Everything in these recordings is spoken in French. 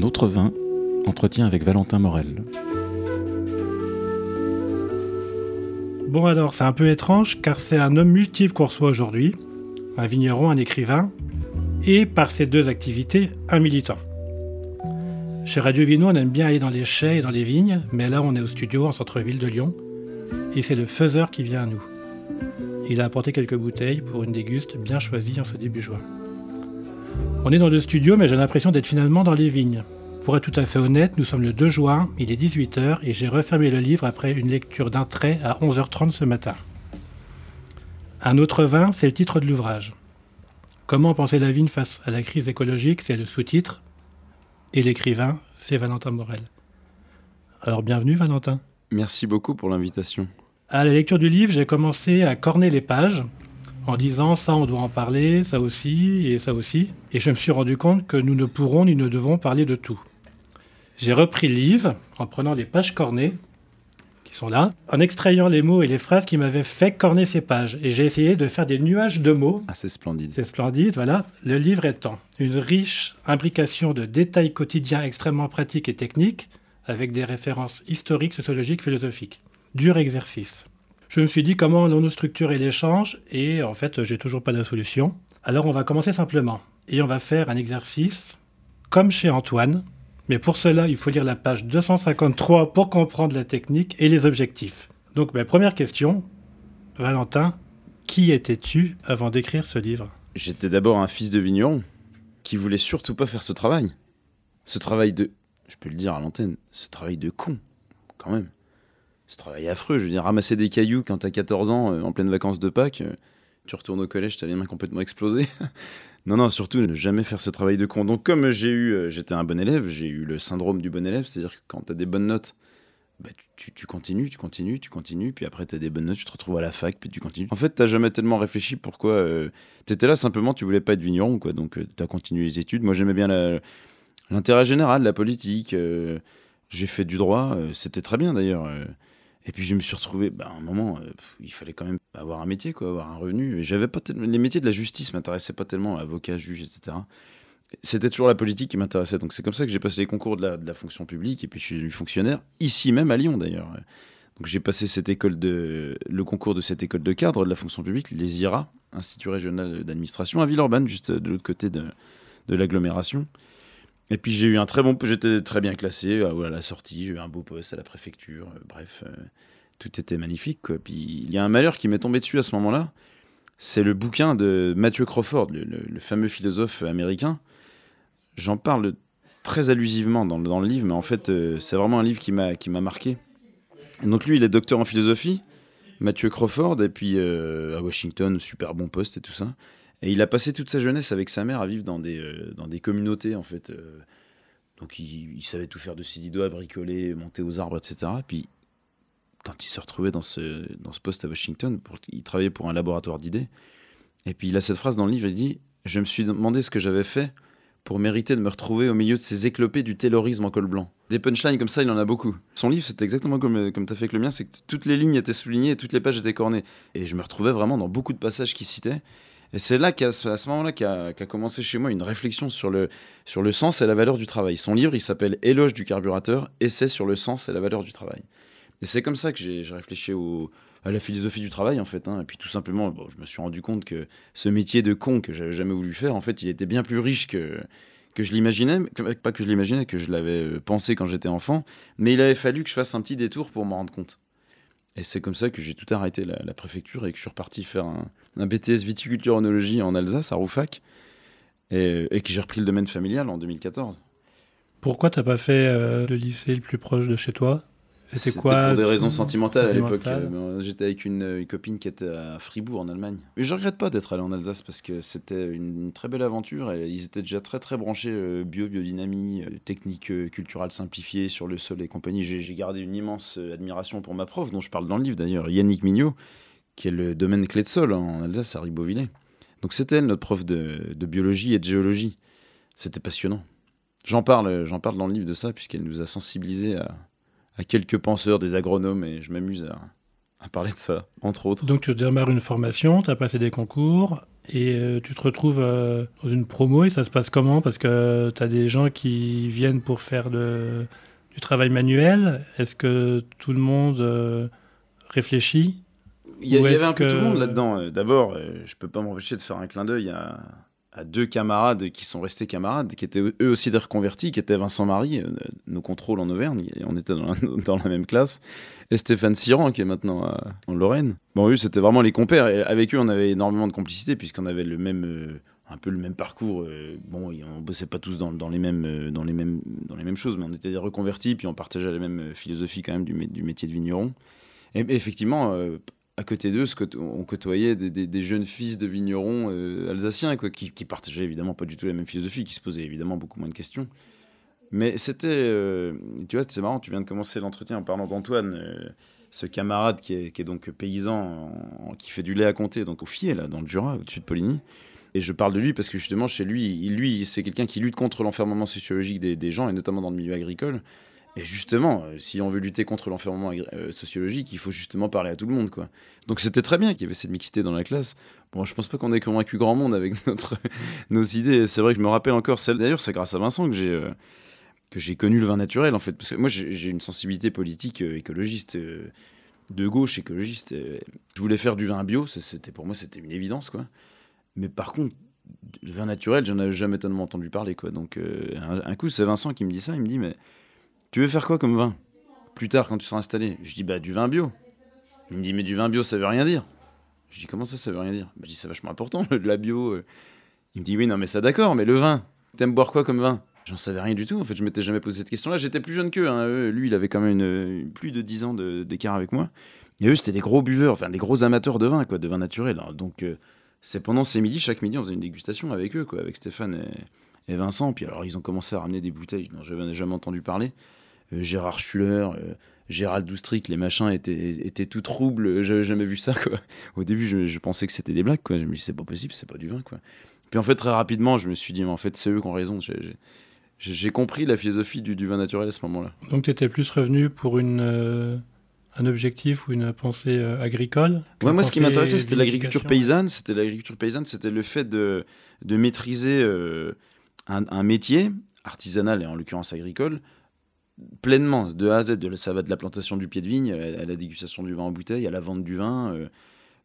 Un autre vin, entretien avec Valentin Morel. Bon alors, c'est un peu étrange car c'est un homme multiple qu'on reçoit aujourd'hui, un vigneron, un écrivain, et par ces deux activités, un militant. Chez Radio Vino, on aime bien aller dans les chais et dans les vignes, mais là on est au studio en centre-ville de Lyon, et c'est le faiseur qui vient à nous. Il a apporté quelques bouteilles pour une déguste bien choisie en ce début juin. On est dans le studio, mais j'ai l'impression d'être finalement dans les vignes. Pour être tout à fait honnête, nous sommes le 2 juin, il est 18h et j'ai refermé le livre après une lecture d'un trait à 11h30 ce matin. Un autre vin, c'est le titre de l'ouvrage. Comment penser la vigne face à la crise écologique, c'est le sous-titre. Et l'écrivain, c'est Valentin Morel. Alors bienvenue Valentin. Merci beaucoup pour l'invitation. À la lecture du livre, j'ai commencé à corner les pages en disant ça on doit en parler, ça aussi et ça aussi. Et je me suis rendu compte que nous ne pourrons ni ne devons parler de tout. J'ai repris le livre en prenant les pages cornées qui sont là, en extrayant les mots et les phrases qui m'avaient fait corner ces pages. Et j'ai essayé de faire des nuages de mots. Ah, c'est splendide. C'est splendide, voilà. Le livre étant une riche imbrication de détails quotidiens extrêmement pratiques et techniques, avec des références historiques, sociologiques, philosophiques. Dur exercice je me suis dit comment allons-nous structurer l'échange et en fait, j'ai toujours pas de solution. Alors on va commencer simplement et on va faire un exercice comme chez Antoine, mais pour cela, il faut lire la page 253 pour comprendre la technique et les objectifs. Donc ma première question, Valentin, qui étais-tu avant d'écrire ce livre? J'étais d'abord un fils de vigneron qui voulait surtout pas faire ce travail. Ce travail de, je peux le dire à l'antenne, ce travail de con, quand même ce travail affreux. Je veux dire, ramasser des cailloux quand t'as 14 ans, euh, en pleine vacances de Pâques, euh, tu retournes au collège, t'as les mains complètement explosées. non, non, surtout ne jamais faire ce travail de con. Donc, comme j'ai eu, euh, j'étais un bon élève, j'ai eu le syndrome du bon élève, c'est-à-dire que quand t'as des bonnes notes, bah, tu, tu, continues, tu continues, tu continues, puis après t'as des bonnes notes, tu te retrouves à la fac, puis tu continues. En fait, t'as jamais tellement réfléchi pourquoi. t'étais là simplement, tu voulais pas être vigneron, quoi. Donc, t'as continué les études. Moi, j'aimais bien l'intérêt général, la politique. j'ai fait du droit, c'était très bien d'ailleurs. Et puis je me suis retrouvé, bah, à un moment, euh, il fallait quand même avoir un métier, quoi, avoir un revenu. J'avais pas les métiers de la justice m'intéressaient pas tellement, avocat, juge, etc. C'était toujours la politique qui m'intéressait. Donc c'est comme ça que j'ai passé les concours de la, fonction publique et puis je suis devenu fonctionnaire ici même à Lyon d'ailleurs. Donc j'ai passé cette école de le concours de cette école de cadre de la fonction publique, les IRA, Institut régional d'administration à Villeurbanne, juste de l'autre côté de l'agglomération. Et puis j'ai eu un très bon, j'étais très bien classé euh, à la sortie, j'ai eu un beau poste à la préfecture, euh, bref, euh, tout était magnifique. Puis il y a un malheur qui m'est tombé dessus à ce moment-là, c'est le bouquin de Matthew Crawford, le, fameux philosophe américain. J'en parle très allusivement dans, le livre, mais en fait c'est vraiment un livre qui m'a marqué. Et donc lui, il est docteur en philosophie, Matthew Crawford, et puis à Washington, super bon poste et tout ça. Et il a passé toute sa jeunesse avec sa mère à vivre dans des, euh, dans des communautés, en fait. Euh. donc il, savait tout faire de ses dix doigts, bricoler, monter aux arbres, etc. Et puis, quand il se retrouvait dans ce, dans ce poste à Washington, il travaillait pour un laboratoire d'idées. Et puis il a cette phrase dans le livre, il dit « Je me suis demandé ce que j'avais fait pour mériter de me retrouver au milieu de ces éclopés du taylorisme en col blanc. » Des punchlines comme ça, il en a beaucoup. Son livre, c'est exactement comme, comme tu as fait avec le mien, c'est que toutes les lignes étaient soulignées et toutes les pages étaient cornées. Et je me retrouvais vraiment dans beaucoup de passages qu'il citait. Et c'est là, qu'à ce, moment-là, qu'a commencé chez moi une réflexion sur le, sur le sens et la valeur du travail. Son livre, il s'appelle Éloge du carburateur, essai sur le sens et la valeur du travail. Et c'est comme ça que j'ai réfléchi à la philosophie du travail, en fait. Hein. Et puis tout simplement, je me suis rendu compte que ce métier de con que j'avais jamais voulu faire, en fait, il était bien plus riche que, que je l'imaginais. Pas que je l'imaginais, que je l'avais euh, pensé quand j'étais enfant. Mais il avait fallu que je fasse un petit détour pour m'en rendre compte. Et c'est comme ça que j'ai tout arrêté la, préfecture et que je suis reparti faire un, BTS viticulture-onologie en Alsace, à Roufac, et, et que j'ai repris le domaine familial en 2014. Pourquoi t'as pas fait euh, le lycée le plus proche de chez toi? C'était quoi Pour des raisons sentimentales, à l'époque. Euh, j'étais avec une, copine qui était à Fribourg en Allemagne. Mais je regrette pas d'être allé en Alsace parce que c'était une, très belle aventure. Et ils étaient déjà très très branchés euh, bio, biodynamie, euh, technique culturelle simplifiée sur le sol et compagnie. J'ai gardé une immense admiration pour ma prof, dont je parle dans le livre d'ailleurs, Yannick Mignot, qui est le domaine clé de sol en Alsace à Ribeauvillé. Donc c'était elle notre prof de, de biologie et de géologie. C'était passionnant. J'en parle, j'en parle dans le livre de ça puisqu'elle nous a sensibilisés à, à quelques penseurs, des agronomes, et je m'amuse à, parler de ça, entre autres. Donc tu démarres une formation, tu as passé des concours, Et euh, tu te retrouves euh, dans une promo et ça se passe comment? Parce que tu as des gens qui viennent pour faire de, du travail manuel. Est-ce que tout le monde euh, réfléchit? Il y, a- Ou il y est-ce avait un peu que- tout le monde là-dedans. D'abord, je peux pas m'empêcher de faire un clin d'œil à, à deux camarades qui sont restés camarades, qui étaient eux aussi des reconvertis, qui étaient Vincent Marie, euh, nos contrôles en Auvergne, on était dans la, même classe, et Stéphane Siran, qui est maintenant à- en Lorraine. Bon, eux, c'était vraiment les compères, avec eux, on avait énormément de complicité, puisqu'on avait le même... euh, un peu le même parcours. euh, bon, on bossait pas tous dans, les mêmes, euh, dans, les mêmes, dans les mêmes choses, mais on était des reconvertis, puis on partageait la même euh, philosophie quand même du, mé- du métier de vigneron. Et, effectivement, euh, à côté d'eux, on côtoyait des, jeunes fils de vignerons euh, alsaciens, qui, qui partageaient évidemment pas du tout la même philosophie, qui se posaient évidemment beaucoup moins de questions. Mais c'était, euh, tu vois, c'est marrant, tu viens de commencer l'entretien en parlant d'Antoine, euh, ce camarade qui est, donc paysan, qui fait du lait à compter, donc au Fier, là, dans le Jura, au-dessus de Poligny. Et je parle de lui parce que justement, chez lui, lui c'est quelqu'un qui lutte contre l'enfermement sociologique des, des gens, et notamment dans le milieu agricole. Et justement, euh, si on veut lutter contre l'enfermement euh, sociologique, il faut justement parler à tout le monde, quoi. Donc c'était très bien qu'il y avait cette mixité dans la classe. Bon, je pense pas qu'on ait convaincu grand monde avec notre, nos idées. C'est vrai que je me rappelle encore celle. D'ailleurs, c'est grâce à Vincent que j'ai euh, connu le vin naturel, en fait, parce que moi j'ai une sensibilité politique écologiste. de gauche écologiste, je voulais faire du vin bio, c'était pour moi c'était une évidence quoi. Mais par contre, le vin naturel, j'en avais jamais tellement entendu parler quoi. Donc un coup, c'est Vincent qui me dit ça, il me dit mais tu veux faire quoi comme vin? Plus tard quand tu seras installé Je dis bah du vin bio. Il me dit mais du vin bio ça veut rien dire. Je dis comment ça ça veut rien dire? Bah, Je dis c'est vachement important le, la bio. euh. Il me dit oui non mais ça d'accord mais le vin, t'aimes boire quoi comme vin? J'en savais rien du tout. En fait, je m'étais jamais posé cette question-là. J'étais plus jeune qu'eux. hein. Lui, il avait quand même plus de 10 ans de- d'écart avec moi. Et eux, c'était des gros buveurs, enfin des gros amateurs de vin, quoi, de vin naturel. Alors, donc, euh, c'est pendant ces midis, chaque midi, on faisait une dégustation avec eux, quoi, avec Stéphane et, et Vincent. Puis alors, ils ont commencé à ramener des bouteilles dont je n'avais jamais entendu parler. Euh, Gérard Schuller, euh, Gérald Doustric, les machins étaient, étaient tout troubles. J'avais jamais vu ça, quoi. Au début, je, je pensais que c'était des blagues, quoi. Je me dis, c'est pas possible, c'est pas du vin, quoi. Puis en fait, très rapidement, je me suis dit, mais en fait, c'est eux qui ont raison. J'ai- compris la philosophie du, du vin naturel à ce moment-là. Donc tu étais plus revenu pour une, euh, un objectif ou une pensée euh, agricole Ouais, moi, ce qui m'intéressait, c'était l'agriculture vinification. paysanne. C'était l'agriculture paysanne, c'était le fait de, de maîtriser euh, un, un métier artisanal et en l'occurrence agricole pleinement, de A à Z. De, ça va de la plantation du pied de vigne à, à la dégustation du vin en bouteille, à la vente du vin. euh.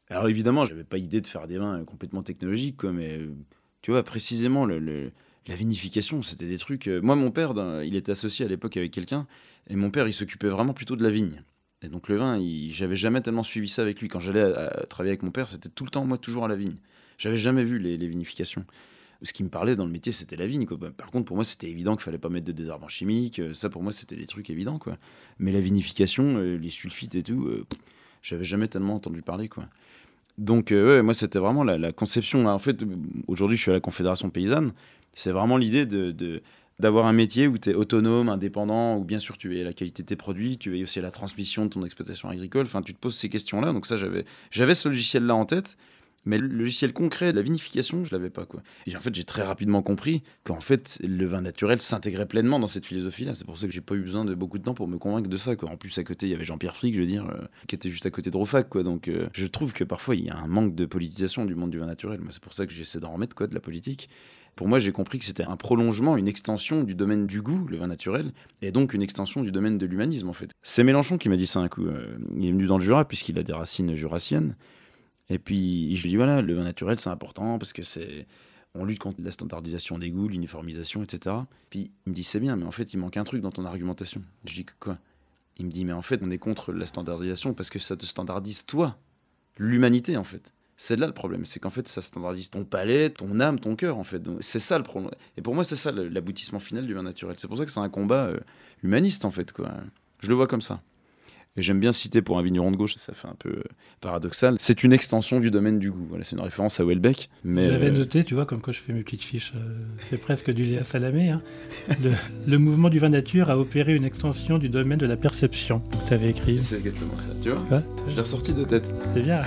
Alors évidemment, j'avais pas idée de faire des vins euh, complètement technologiques, mais euh, tu vois, précisément, la vinification, c'était des trucs. euh, moi, mon père, il était associé à l'époque avec quelqu'un, et mon père, il s'occupait vraiment plutôt de la vigne. Et donc le vin, j'avais jamais tellement suivi ça avec lui. Quand j'allais travailler avec mon père, c'était tout le temps, moi, toujours à la vigne. J'avais jamais vu les, les vinifications. Ce qui me parlait dans le métier, c'était la vigne. Bah, Par contre, pour moi, c'était évident qu'il fallait pas mettre de désherbants chimiques. Euh, Ça, pour moi, c'était des trucs évidents. Quoi. Mais la vinification, euh, les sulfites et tout, euh, j'avais jamais tellement entendu parler. Quoi. Donc, euh, moi, c'était vraiment la, la conception. En fait, aujourd'hui, je suis à la Confédération paysanne. C'est vraiment l'idée d'avoir un métier où tu es autonome, indépendant, où bien sûr tu veilles à la qualité de tes produits, tu veilles aussi à la transmission de ton exploitation agricole. Enfin, tu te poses ces questions-là. Donc, ça, j'avais ce logiciel-là en tête. Mais le logiciel concret de la vinification, je l'avais pas quoi. Et en fait, j'ai très rapidement compris qu'en fait, le vin naturel s'intégrait pleinement dans cette philosophie-là. C'est pour ça que j'ai pas eu besoin de beaucoup de temps pour me convaincre de ça. Quoi. En plus, à côté, il y avait Jean-Pierre Frick, je veux dire, euh, qui était juste à côté de Rofac. Quoi. Donc, euh, je trouve que parfois, il y a un manque de politisation du monde du vin naturel. Moi, c'est pour ça que j'essaie d'en remettre quoi, de la politique. Pour moi, j'ai compris que c'était un prolongement, une extension du domaine du goût, le vin naturel, et donc une extension du domaine de l'humanisme, en fait. C'est Mélenchon qui m'a dit ça un coup. Euh, il est venu dans le Jura, puisqu'il a des racines jurassiennes. Et puis, je lui dis, voilà, le vin naturel, c'est important parce que c'est. On lutte contre la standardisation des goûts, l'uniformisation, etc. Puis il me dit, c'est bien, mais en fait, il manque un truc dans ton argumentation. Je dis, quoi? Il me dit, mais en fait, on est contre la standardisation parce que ça te standardise toi, l'humanité, en fait. C'est là le problème, c'est qu'en fait, ça standardise ton palais, ton âme, ton cœur, en fait. C'est ça le problème. Et pour moi, c'est ça l'aboutissement final du vin naturel. C'est pour ça que c'est un combat euh, humaniste, en fait, quoi. Je le vois comme ça. Et j'aime bien citer pour un vigneron de gauche, ça fait un peu euh, paradoxal. C'est une extension du domaine du goût. Voilà, c'est une référence à Welbeck. Mais J'avais euh, noté, tu vois, comme quand je fais mes petites fiches, euh, c'est presque du Léa Salamé. hein. Le, le mouvement du vin nature a opéré une extension du domaine de la perception. Tu avais écrit. c'est exactement ça, tu vois. Ouais, Je l'ai ressorti de tête. c'est bien.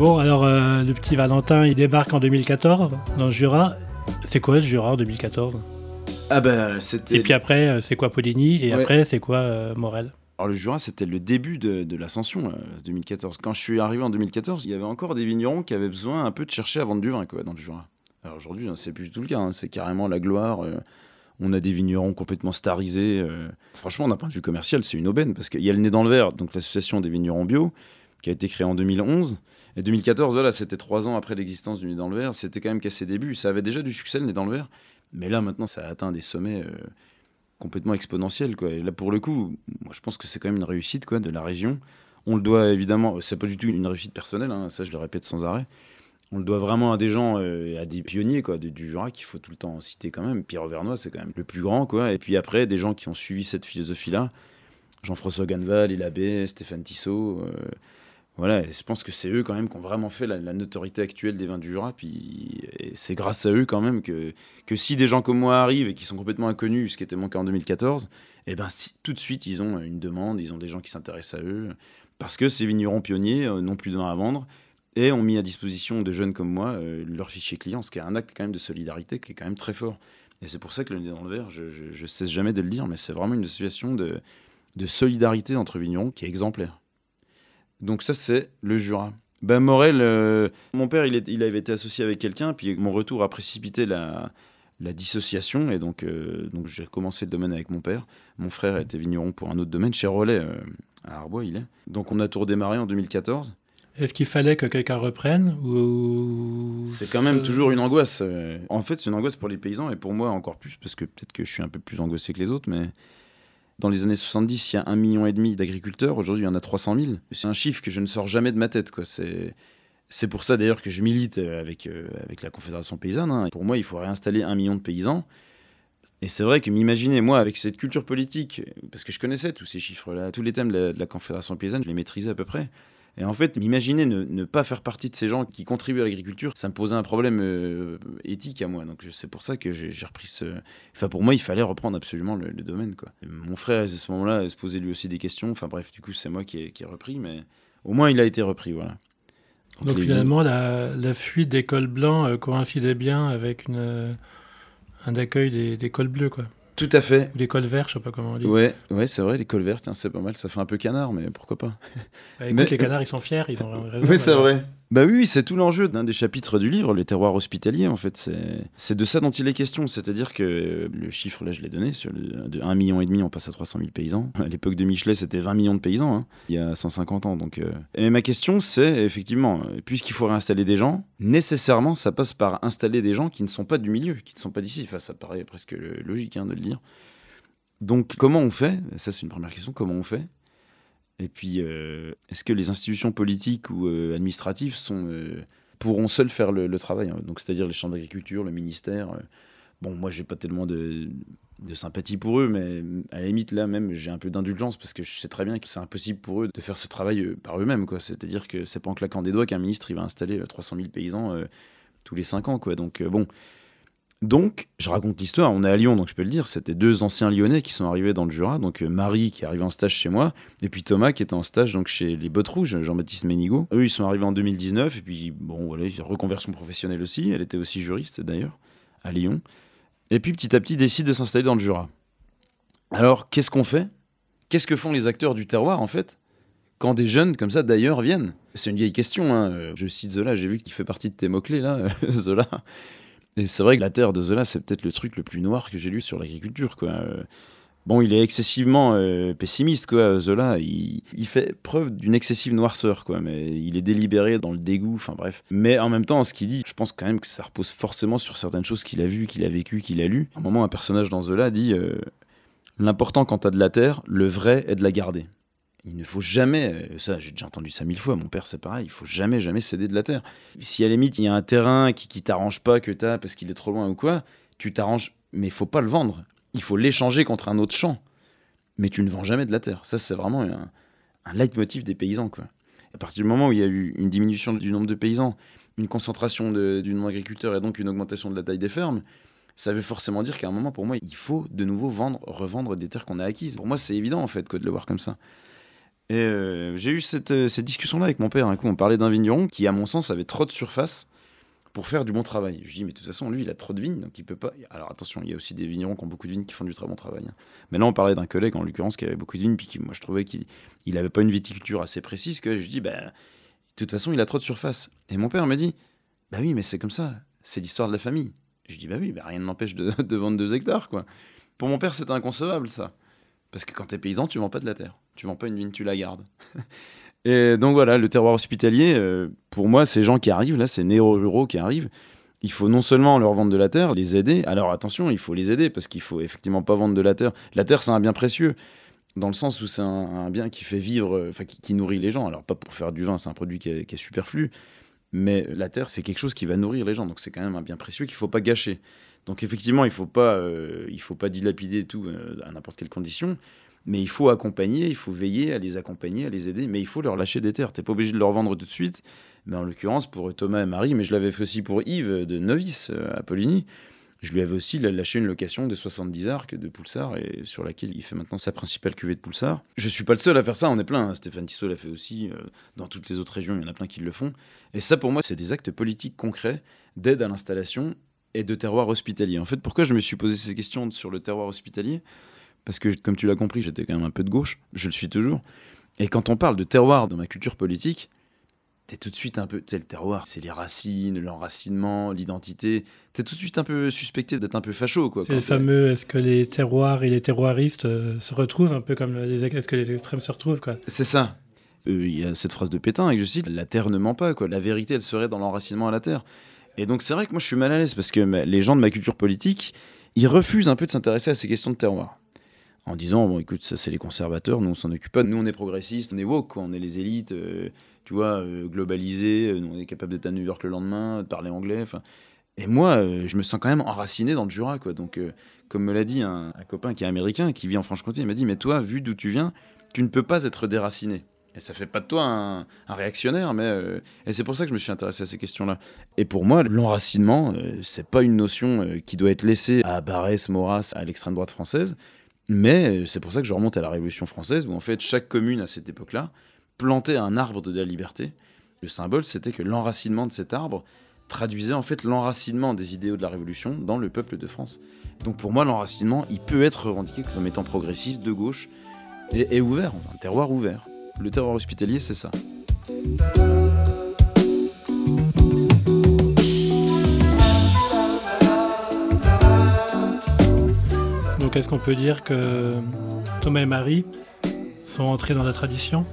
Bon, alors euh, le petit Valentin, il débarque en 2014 dans le Jura. C'est quoi ce Jura en 2014 Ah bah c'était. Et puis après, euh, c'est quoi Poligny? Et Ouais. après, c'est quoi euh, Morel? Alors le Jura, c'était le début de, de l'ascension, euh, 2014. Quand je suis arrivé en 2014, il y avait encore des vignerons qui avaient besoin un peu de chercher à vendre du vin quoi, dans le Jura. Alors aujourd'hui, hein, c'est plus du tout le cas. hein. C'est carrément la gloire. euh, on a des vignerons complètement starisés. euh. Franchement, d'un point de vue commercial, c'est une aubaine parce qu'il y a le nez dans le verre, donc l'association des vignerons bio, qui a été créée en 2011. Et 2014, voilà, c'était trois ans après l'existence du nez dans le verre. C'était quand même qu'à ses débuts. Ça avait déjà du succès, le nez dans le verre. Mais là, maintenant, ça a atteint des sommets euh, complètement exponentiels. Quoi. Et là, pour le coup, moi, je pense que c'est quand même une réussite quoi, de la région. On le doit évidemment, c'est pas du tout une réussite personnelle, hein, ça je le répète sans arrêt. On le doit vraiment à des gens, euh, à des pionniers quoi, du, Jura qu'il faut tout le temps citer quand même. Pierre Auvernois, c'est quand même le plus grand. Quoi. Et puis après, des gens qui ont suivi cette philosophie-là. Jean-François Ganval, Abbé, Stéphane Tissot. euh, voilà, je pense que c'est eux quand même qui ont vraiment fait la, notoriété actuelle des vins du Jura. Puis c'est grâce à eux quand même que, si des gens comme moi arrivent et qui sont complètement inconnus, ce qui était mon cas en 2014, et ben si- tout de suite ils ont une demande, ils ont des gens qui s'intéressent à eux, parce que ces vignerons pionniers euh, n'ont plus de vin à vendre et ont mis à disposition de jeunes comme moi euh, leur fichier client, ce qui est un acte quand même de solidarité qui est quand même très fort. Et c'est pour ça que le nez dans le verre, je, je cesse jamais de le dire, mais c'est vraiment une situation de solidarité entre vignerons qui est exemplaire. Donc ça, c'est le Jura. Ben Morel, euh, mon père, il, est- il avait été associé avec quelqu'un, puis mon retour a précipité la, la dissociation, et donc, euh, donc j'ai commencé le domaine avec mon père. Mon frère était vigneron pour un autre domaine, chez Relais, euh, à Arbois, il est. Donc on a tout redémarré en 2014. Est-ce qu'il fallait que quelqu'un reprenne ou... C'est quand même toujours une angoisse. En fait, c'est une angoisse pour les paysans, et pour moi encore plus, parce que peut-être que je suis un peu plus angoissé que les autres, mais dans les années 70, il y a un million et demi d'agriculteurs. Aujourd'hui, il y en a 300 000. C'est un chiffre que je ne sors jamais de ma tête. C'est, pour ça d'ailleurs que je milite euh, avec, euh, avec la Confédération paysanne. hein. Pour moi, il faut réinstaller un million de paysans. Et c'est vrai que m'imaginer, moi, avec cette culture politique, parce que je connaissais tous ces chiffres-là, tous les thèmes de la Confédération paysanne, je les maîtrisais à peu près. Et en fait, m'imaginer ne, ne pas faire partie de ces gens qui contribuent à l'agriculture, ça me posait un problème euh, éthique à moi. Donc c'est pour ça que j'ai repris ce. Enfin, pour moi, il fallait reprendre absolument le, le domaine. Quoi. Mon frère, à ce moment-là, se posait lui aussi des questions. Enfin bref, du coup, c'est moi qui ai, qui ai repris, mais au moins, il a été repris. Voilà. Donc finalement, la, la fuite des cols blancs euh, coïncidait bien avec une, euh, un accueil des, des cols bleus, quoi. Tout à fait. Ou des cols verts, je sais pas comment on dit. Ouais, ouais c'est vrai, les cols verts, c'est pas mal. Ça fait un peu canard, mais pourquoi pas. Bah, écoute, Mais- les canards, ils sont fiers, ils ont raison. Oui, c'est vrai. Bah oui, c'est tout l'enjeu d'un des chapitres du livre, les terroirs hospitaliers, en fait. C'est- de ça dont il est question. C'est-à-dire que le chiffre, là, je l'ai donné, sur le, de 1,5 million, on passe à 300 000 paysans. À l'époque de Michelet, c'était 20 millions de paysans, hein, il y a 150 ans. Donc, euh. Et ma question, c'est, effectivement, euh, puisqu'il faut réinstaller des gens, nécessairement, ça passe par installer des gens qui ne sont pas du milieu, qui ne sont pas d'ici. Enfin, ça paraît presque logique hein, de le dire. Donc, comment on fait Ça, c'est une première question. Comment on fait et puis, euh, est-ce que les institutions politiques ou euh, administratives euh, pourront seules faire le, travail hein? C'est-à-dire les chambres d'agriculture, le ministère. bon, moi, j'ai pas tellement de, sympathie pour eux, mais à la limite, là même, j'ai un peu d'indulgence parce que je sais très bien que c'est impossible pour eux de faire ce travail par eux-mêmes. C'est-à-dire que c'est pas en claquant des doigts qu'un ministre il va installer euh, 300 000 paysans tous les 5 ans. Quoi. Donc, bon. Donc, je raconte l'histoire. On est à Lyon, donc je peux le dire. C'était deux anciens Lyonnais qui sont arrivés dans le Jura. Donc, euh, Marie qui est en stage chez moi, et puis Thomas qui était en stage chez les Bottes Rouges, Jean-Baptiste Ménigaud. Eux, ils sont arrivés en 2019, et puis bon, voilà, reconversion professionnelle aussi. Elle était aussi juriste d'ailleurs, à Lyon. Et puis petit à petit, ils de s'installer dans le Jura. Alors, qu'est-ce qu'on fait? Qu'est-ce que font les acteurs du terroir en fait? Quand des jeunes comme ça d'ailleurs viennent C'est une vieille question. hein. Euh, Je cite Zola, j'ai vu qu'il fait partie de tes mots-clés là, Zola. C'est vrai que la terre de Zola, c'est peut-être le truc le plus noir que j'ai lu sur l'agriculture. quoi. Euh, Bon, il est excessivement euh, pessimiste, quoi, Zola. Il, il fait preuve d'une excessive noirceur, quoi. Mais il est délibéré dans le dégoût, enfin bref. Mais en même temps, ce qu'il dit, je pense quand même que ça repose forcément sur certaines choses qu'il a vues, qu'il a vécues, qu'il a lues. À un moment, un personnage dans Zola dit euh, L'important quand t'as de la terre, le vrai est de la garder. Il ne faut jamais, euh, ça j'ai déjà entendu ça mille fois, mon père c'est pareil, il faut jamais, jamais céder de la terre. Si à la limite il y a un terrain qui, qui t'arrange pas, que t'as parce qu'il est trop loin ou quoi, tu t'arranges, mais il faut pas le vendre. Il faut l'échanger contre un autre champ. Mais tu ne vends jamais de la terre. Ça c'est vraiment un, un leitmotiv des paysans. Quoi. À partir du moment où il y a eu une diminution du nombre de paysans, une concentration du nombre d'agriculteurs et donc une augmentation de la taille des fermes, ça veut forcément dire qu'à un moment, pour moi, il faut de nouveau vendre, revendre des terres qu'on a acquises. Pour moi, c'est évident en fait quoi, de le voir comme ça. Et euh, j'ai eu cette, euh, cette discussion-là avec mon père. Un coup, on parlait d'un vigneron qui, à mon sens, avait trop de surface. pour faire du bon travail. Je dis, mais de toute façon, lui, il a trop de vignes, donc il peut pas. Alors attention, il y a aussi des vignerons qui ont beaucoup de vignes qui font du très bon travail. hein. Mais là, on parlait d'un collègue, en l'occurrence, qui avait beaucoup de vignes, puis qui, moi, je trouvais qu'il il avait pas une viticulture assez précise, que je dis, bah, de toute façon, il a trop de surface. Et mon père m'a dit, bah oui, mais c'est comme ça, c'est l'histoire de la famille. Je dis, bah oui, bah, rien ne m'empêche de, de vendre deux hectares, quoi. Pour mon père, c'était inconcevable, ça. Parce que quand t'es paysan, tu vends pas de la terre. Tu vends pas une vigne, tu la gardes. Et donc voilà, le terroir hospitalier, euh, pour moi, ces gens qui arrivent, là, ces néo-ruraux qui arrivent, il faut non seulement leur vendre de la terre, les aider. Alors attention, il faut les aider parce qu'il faut effectivement pas vendre de la terre. La terre, c'est un bien précieux, dans le sens où c'est un, bien qui fait vivre, enfin qui, nourrit les gens. Alors pas pour faire du vin, c'est un produit qui est, superflu, mais la terre, c'est quelque chose qui va nourrir les gens. Donc c'est quand même un bien précieux qu'il faut pas gâcher. Donc effectivement, il faut euh, faut pas dilapider tout euh, à n'importe quelle condition. Mais il faut accompagner, il faut veiller à les accompagner, à les aider, mais il faut leur lâcher des terres. T'es pas obligé de leur vendre tout de suite. Mais en l'occurrence, pour Thomas et Marie, mais je l'avais fait aussi pour Yves de Novice euh, à Poligny, je lui avais aussi lâché une location de 70 arcs de Poulsard, et sur laquelle il fait maintenant sa principale cuvée de Poulsard. Je suis pas le seul à faire ça, on est plein. hein. Stéphane Tissot l'a fait aussi. euh, dans toutes les autres régions, il y en a plein qui le font. Et ça, pour moi, c'est des actes politiques concrets d'aide à l'installation et de terroir hospitalier. En fait, pourquoi je me suis posé ces questions sur le terroir hospitalier? Parce que, comme tu l'as compris, j'étais quand même un peu de gauche, je le suis toujours. Et quand on parle de terroir dans ma culture politique, t'es tout de suite un peu. Tu sais, le terroir, c'est les racines, l'enracinement, l'identité. T'es tout de suite un peu suspecté d'être un peu facho, quoi. C'est le fameux est-ce que les terroirs et les terroiristes euh, se retrouvent un peu comme les est-ce que les extrêmes se retrouvent quoi? C'est ça. Euh, Il y a cette phrase de Pétain, et que je cite La terre ne ment pas, quoi. La vérité, elle serait dans l'enracinement à la terre. Et donc, c'est vrai que moi, je suis mal à l'aise parce que les gens de ma culture politique, ils refusent un peu de s'intéresser à ces questions de terroir. En disant, bon, écoute, ça, c'est les conservateurs, nous, on s'en occupe pas. Nous, on est progressistes, on est woke. On est les élites, euh, tu vois, euh, euh, on est capable d'être à New York le lendemain, de parler anglais. Et moi, euh, je me sens quand même enraciné dans le Jura, quoi. Donc, comme me l'a dit un, copain qui est américain, qui vit en Franche-Comté, il m'a dit, mais toi, vu d'où tu viens, tu ne peux pas être déraciné. Et ça fait pas de toi un, réactionnaire, mais et c'est pour ça que je me suis intéressé à ces questions-là. Et pour moi, l'enracinement, c'est pas une notion qui doit être laissée à Barès, Maurras, à l'extrême droite française, mais euh, c'est pour ça que je remonte à la Révolution française, où en fait chaque commune à cette époque-là plantait un arbre de la liberté. Le symbole, c'était que l'enracinement de cet arbre traduisait en fait l'enracinement des idéaux de la Révolution dans le peuple de France. Donc pour moi, l'enracinement, il peut être revendiqué comme étant progressiste, de gauche, et, et ouvert, enfin, un terroir ouvert. Le terroir hospitalier, c'est ça. Donc est-ce qu'on peut dire que Thomas et Marie sont entrés dans la tradition?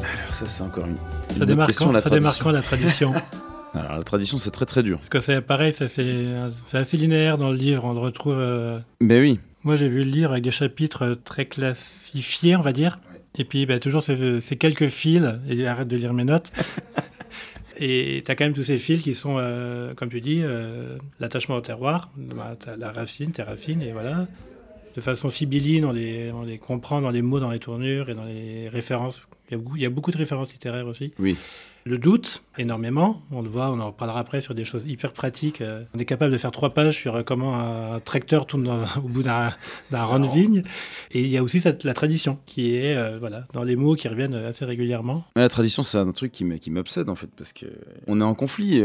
Alors ça, c'est encore une, une Ça démarque question, la ça quand la tradition? Alors la tradition, c'est très très dur. Parce que c'est pareil, c'est assez linéaire dans le livre. On le retrouve. euh, Mais oui, Moi, j'ai vu le livre avec des chapitres euh, très classifiés, on va dire. Et puis, bah, toujours ces, ces quelques fils, et arrête de lire mes notes. Et tu as quand même tous ces fils qui sont, euh, comme tu dis, euh, l'attachement au terroir. Bah, la racine, tes racines, et voilà. De façon sibylline, on les, on les comprend dans les mots, dans les tournures et dans les références. Il y il y a beaucoup de références littéraires aussi. oui. Le doute, énormément. On le voit, on en reparlera après sur des choses hyper pratiques. Euh, On est capable de faire trois pages sur euh, comment un tracteur tourne au bout d'un rang de vigne. Et il y a aussi cette, la tradition qui est euh, voilà, dans les mots qui reviennent assez régulièrement. Mais la tradition, c'est un truc qui m'obsède en fait, parce que on est en conflit,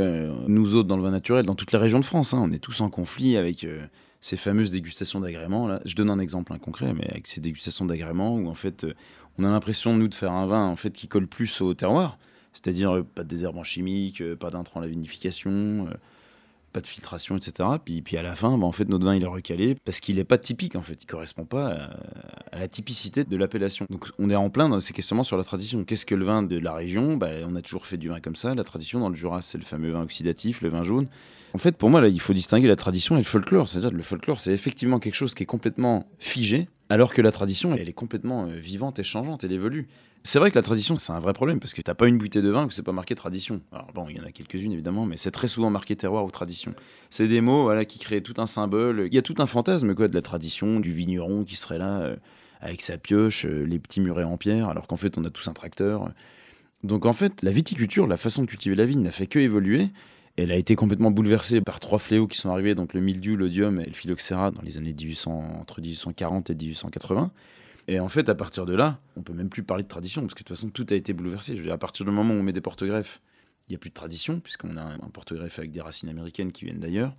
nous autres dans le vin naturel, dans toutes les régions de France, hein, on est tous en conflit avec euh, ces fameuses dégustations d'agréments. Là, je donne un exemple hein, concret, mais avec ces dégustations d'agréments où en fait, euh, on a l'impression nous de faire un vin en fait qui colle plus au terroir, c'est-à-dire euh, pas de désherbant chimique, euh, pas d'intrants à la vinification. euh, pas de filtration, etc. Puis, puis à la fin, bah, en fait, notre vin, il est recalé parce qu'il n'est pas typique, en fait. Il correspond pas à, la typicité de l'appellation. Donc, on est en plein dans ces questionnements sur la tradition. Qu'est-ce que le vin de la région? Bah, On a toujours fait du vin comme ça. La tradition dans le Jura, c'est le fameux vin oxydatif, le vin jaune. En fait, pour moi, il faut distinguer la tradition et le folklore. C'est-à-dire le folklore, c'est effectivement quelque chose qui est complètement figé, alors que la tradition, elle est complètement vivante et changeante, elle évolue. C'est vrai que la tradition, c'est un vrai problème, parce que t'as pas une bouteille de vin où c'est pas marqué tradition. Alors bon, il y en a quelques-unes évidemment, mais c'est très souvent marqué terroir ou tradition. C'est des mots qui créent tout un symbole. Il y a tout un fantasme quoi, de la tradition, du vigneron qui serait là euh, avec sa pioche, euh, les petits murets en pierre, alors qu'en fait on a tous un tracteur. Donc en fait, la viticulture, la façon de cultiver la vigne n'a fait que évoluer. Elle a été complètement bouleversée par trois fléaux qui sont arrivés, donc le mildiou, l'odium et le phylloxéra dans les années 1800, entre 1840 et 1880. Et en fait, à partir de là, on peut même plus parler de tradition, parce que de toute façon, tout a été bouleversé. Je à partir du moment où on met des porte-greffes il n'y a plus de tradition, puisqu'on a un, porte-greffe avec des racines américaines qui viennent d'ailleurs.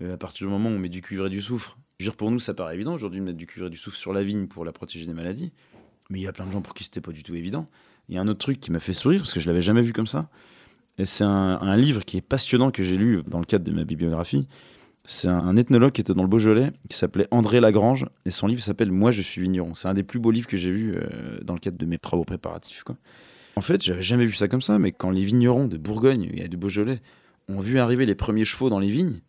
Euh, à partir du moment où on met du cuivre et du soufre, je veux dire, pour nous, ça paraît évident aujourd'hui de mettre du cuivre et du soufre sur la vigne pour la protéger des maladies. Mais il y a plein de gens pour qui c'était pas du tout évident. Il y a un autre truc qui m'a fait sourire, parce que je l'avais jamais vu comme ça. Et c'est un livre qui est passionnant que j'ai lu dans le cadre de ma bibliographie. C'est un, ethnologue qui était dans le Beaujolais, qui s'appelait André Lagrange, et son livre s'appelle Moi je suis vigneron. C'est un des plus beaux livres que j'ai vus euh, dans le cadre de mes travaux préparatifs. En fait, j'avais jamais vu ça comme ça, mais quand les vignerons de Bourgogne et du Beaujolais ont vu arriver les premiers chevaux dans les vignes,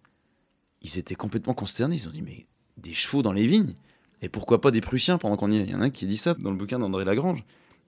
ils étaient complètement consternés. Ils ont dit Mais des chevaux dans les vignes? Et pourquoi pas des Prussiens pendant qu'on y est? Il y en a un qui dit ça dans le bouquin d'André Lagrange.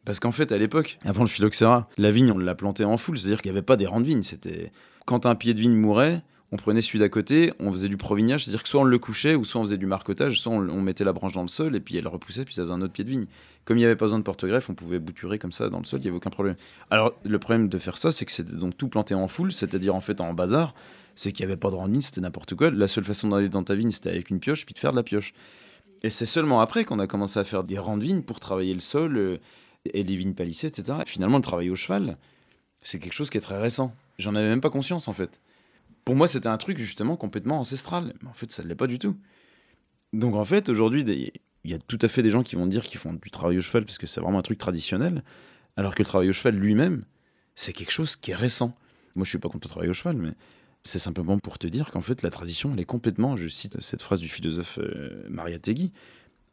Parce qu'en fait, à l'époque, avant le phylloxéra, la vigne, on l'a plantée en foule, c'est-à-dire qu'il n'y avait pas des rangs de vigne. C'était quand un pied de vigne mourait, on prenait celui d'à côté, on faisait du provignage, c'est-à-dire que soit on le couchait, ou soit on faisait du marcotage, soit on, mettait la branche dans le sol, et puis elle repoussait, puis ça faisait un autre pied de vigne. Comme il n'y avait pas besoin de porte-greffe, on pouvait bouturer comme ça dans le sol, il n'y avait aucun problème. Alors, le problème de faire ça, c'est que c'était donc tout planté en foule, c'est-à-dire en fait en bazar, c'est qu'il n'y avait pas de vigne, c'était n'importe quoi. La seule façon d'aller dans ta vigne, c'était avec une pioche, puis de faire de la pioche. Et c'est seulement après qu'on a commencé à faire des rangs de vigne pour travailler le sol euh, et des vignes palissées, etc. Et finalement, le travail au cheval, c'est quelque chose qui est très récent. J'en avais même pas conscience en fait. Pour moi, c'était un truc justement complètement ancestral. Mais en fait, ça ne l'est pas du tout. Donc en fait, aujourd'hui, il y a tout à fait des gens qui vont dire qu'ils font du travail au cheval parce que c'est vraiment un truc traditionnel, alors que le travail au cheval lui-même, c'est quelque chose qui est récent. Moi, je suis pas contre le travail au cheval, mais c'est simplement pour te dire qu'en fait, la tradition, elle est complètement, je cite cette phrase du philosophe euh, Maria Tegui,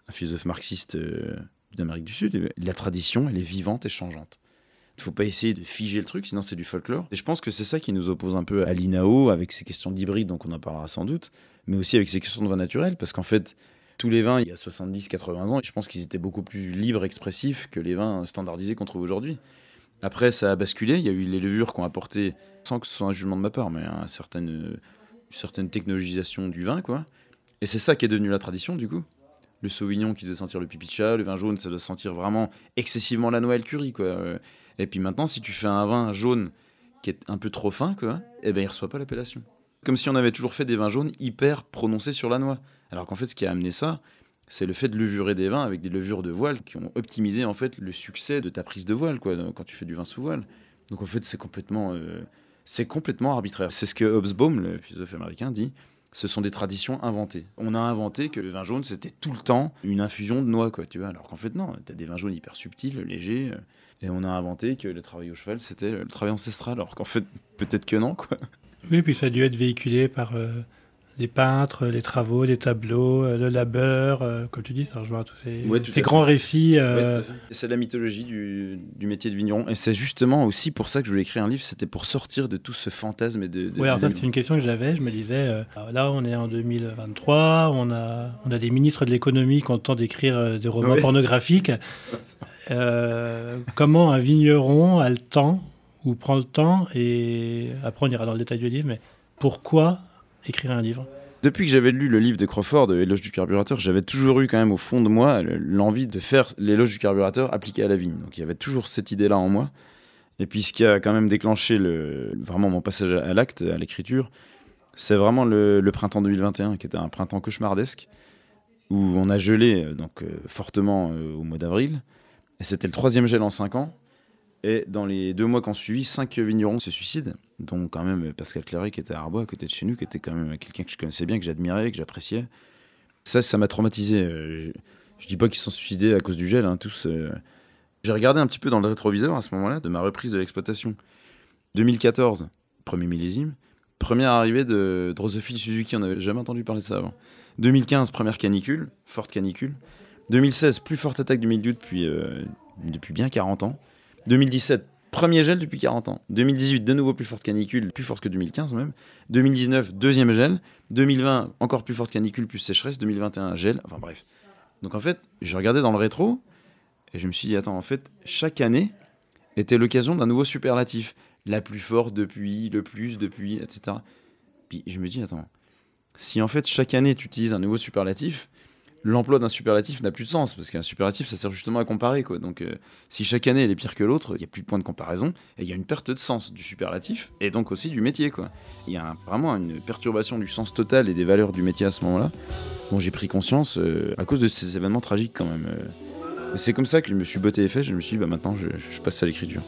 un philosophe marxiste euh, d'Amérique du Sud, la tradition, elle est vivante et changeante. Faut pas essayer de figer le truc, sinon c'est du folklore. Et je pense que c'est ça qui nous oppose un peu à l'INAO, avec ces questions d'hybride, donc on en parlera sans doute, mais aussi avec ces questions de vin naturel, parce qu'en fait, tous les vins, il y a 70-80 ans, je pense qu'ils étaient beaucoup plus libres, expressifs que les vins standardisés qu'on trouve aujourd'hui. Après, ça a basculé, il y a eu les levures qui ont apporté, sans que ce soit un jugement de ma part, mais une certaine, une certaine technologisation du vin, quoi. Et c'est ça qui est devenu la tradition, du coup. Le sauvignon qui devait sentir le pipi de le vin jaune, ça doit sentir vraiment excessivement la Noël curry, quoi. Et puis maintenant, si tu fais un vin jaune qui est un peu trop fin, quoi, eh ben il reçoit pas l'appellation. Comme si on avait toujours fait des vins jaunes hyper prononcés sur la noix. Alors qu'en fait, ce qui a amené ça, c'est le fait de levurer des vins avec des levures de voile qui ont optimisé en fait le succès de ta prise de voile, quoi, quand tu fais du vin sous voile. Donc en fait, c'est complètement, euh, complètement arbitraire. C'est ce que Hobsbawm, le philosophe américain, dit. Ce sont des traditions inventées. On a inventé que le vin jaune, c'était tout le temps une infusion de noix, quoi, tu vois. Alors qu'en fait, non, t'as des vins jaunes hyper subtils, légers. euh, et on a inventé que le travail au cheval, c'était le travail ancestral. Alors qu'en fait, peut-être que non, quoi. Oui, puis ça a dû être véhiculé par euh, les peintres, les travaux, les tableaux, euh, le labeur, euh, comme tu dis, ça rejoint tous ces, Ouais, grands récits. euh, Ouais, c'est la mythologie du, du métier de vigneron. Et c'est justement aussi pour ça que je voulais écrire un livre, c'était pour sortir de tout ce fantasme et de... de Ouais, alors ça, c'était une question que j'avais. Je me disais, euh, là, on est en 2023, on a, on a des ministres de l'économie qui ont le temps d'écrire euh, des romans Oui. pornographiques. Euh, comment un vigneron a le temps, ou prend le temps, et après, on ira dans le détail du livre, mais pourquoi écrire un livre Depuis que j'avais lu le livre de Crawford, Éloge du carburateur, j'avais toujours eu quand même au fond de moi le- l'envie de faire l'éloge du carburateur appliqué à la vigne. Donc il y avait toujours cette idée-là en moi. Et puis ce qui a quand même déclenché le, vraiment mon passage à l'acte, à l'écriture, c'est vraiment le, printemps 2021, qui était un printemps cauchemardesque, où on a gelé euh, donc, euh, fortement euh, au mois d'avril. Et c'était le troisième gel en cinq ans. Et dans les deux mois qui ont suivi, cinq vignerons se suicident, dont quand même Pascal Claret qui était à Arbois, à côté de chez nous, qui était quand même quelqu'un que je connaissais bien, que j'admirais, que j'appréciais. Ça, ça m'a traumatisé. Euh, Je, je dis pas qu'ils sont suicidés à cause du gel, hein, tous. euh. J'ai regardé un petit peu dans le rétroviseur à ce moment-là de ma reprise de l'exploitation. 2014, premier millésime. Première arrivée de Drosophile Suzuki, on n'avait jamais entendu parler de ça avant. 2015, première canicule, forte canicule. 2016, plus forte attaque du milieu depuis, euh, depuis bien 40 ans. 2017, premier gel depuis 40 ans. 2018, de nouveau plus forte canicule, plus forte que 2015 même. 2019, deuxième gel. 2020, encore plus forte canicule, plus sécheresse. 2021, gel. Enfin bref. Donc en fait, j'ai regardé dans le rétro et je me suis dit, attends, en fait, chaque année était l'occasion d'un nouveau superlatif. La plus forte depuis, le plus depuis, etc. Puis je me dis, attends, si en fait chaque année tu utilises un nouveau superlatif, l'emploi d'un superlatif n'a plus de sens parce qu'un superlatif ça sert justement à comparer. Donc euh, si chaque année elle est pire que l'autre, il n'y a plus de point de comparaison et il y a une perte de sens du superlatif et donc aussi du métier. Il y a vraiment une perturbation du sens total et des valeurs du métier à ce moment-là dont j'ai pris conscience euh, à cause de ces événements tragiques quand même. euh. C'est comme ça que je me suis botté les fesses, je me suis dit bah maintenant je passe à l'écriture.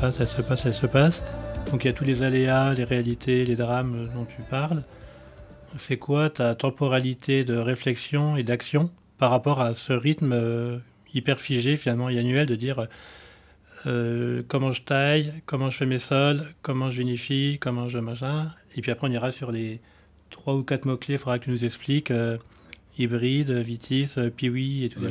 Passe, elle se passe, elle se passe. Donc il y a tous les aléas, les réalités, les drames dont tu parles. C'est quoi ta temporalité de réflexion et d'action par rapport à ce rythme euh, hyper figé finalement et annuel de dire euh, comment je taille, comment je fais mes sols, comment je vinifie, comment je machin. Et puis après on ira sur les trois ou quatre mots-clés, il faudra que tu nous expliques. euh, hybride, Vitis, euh, Piwi et tout ça.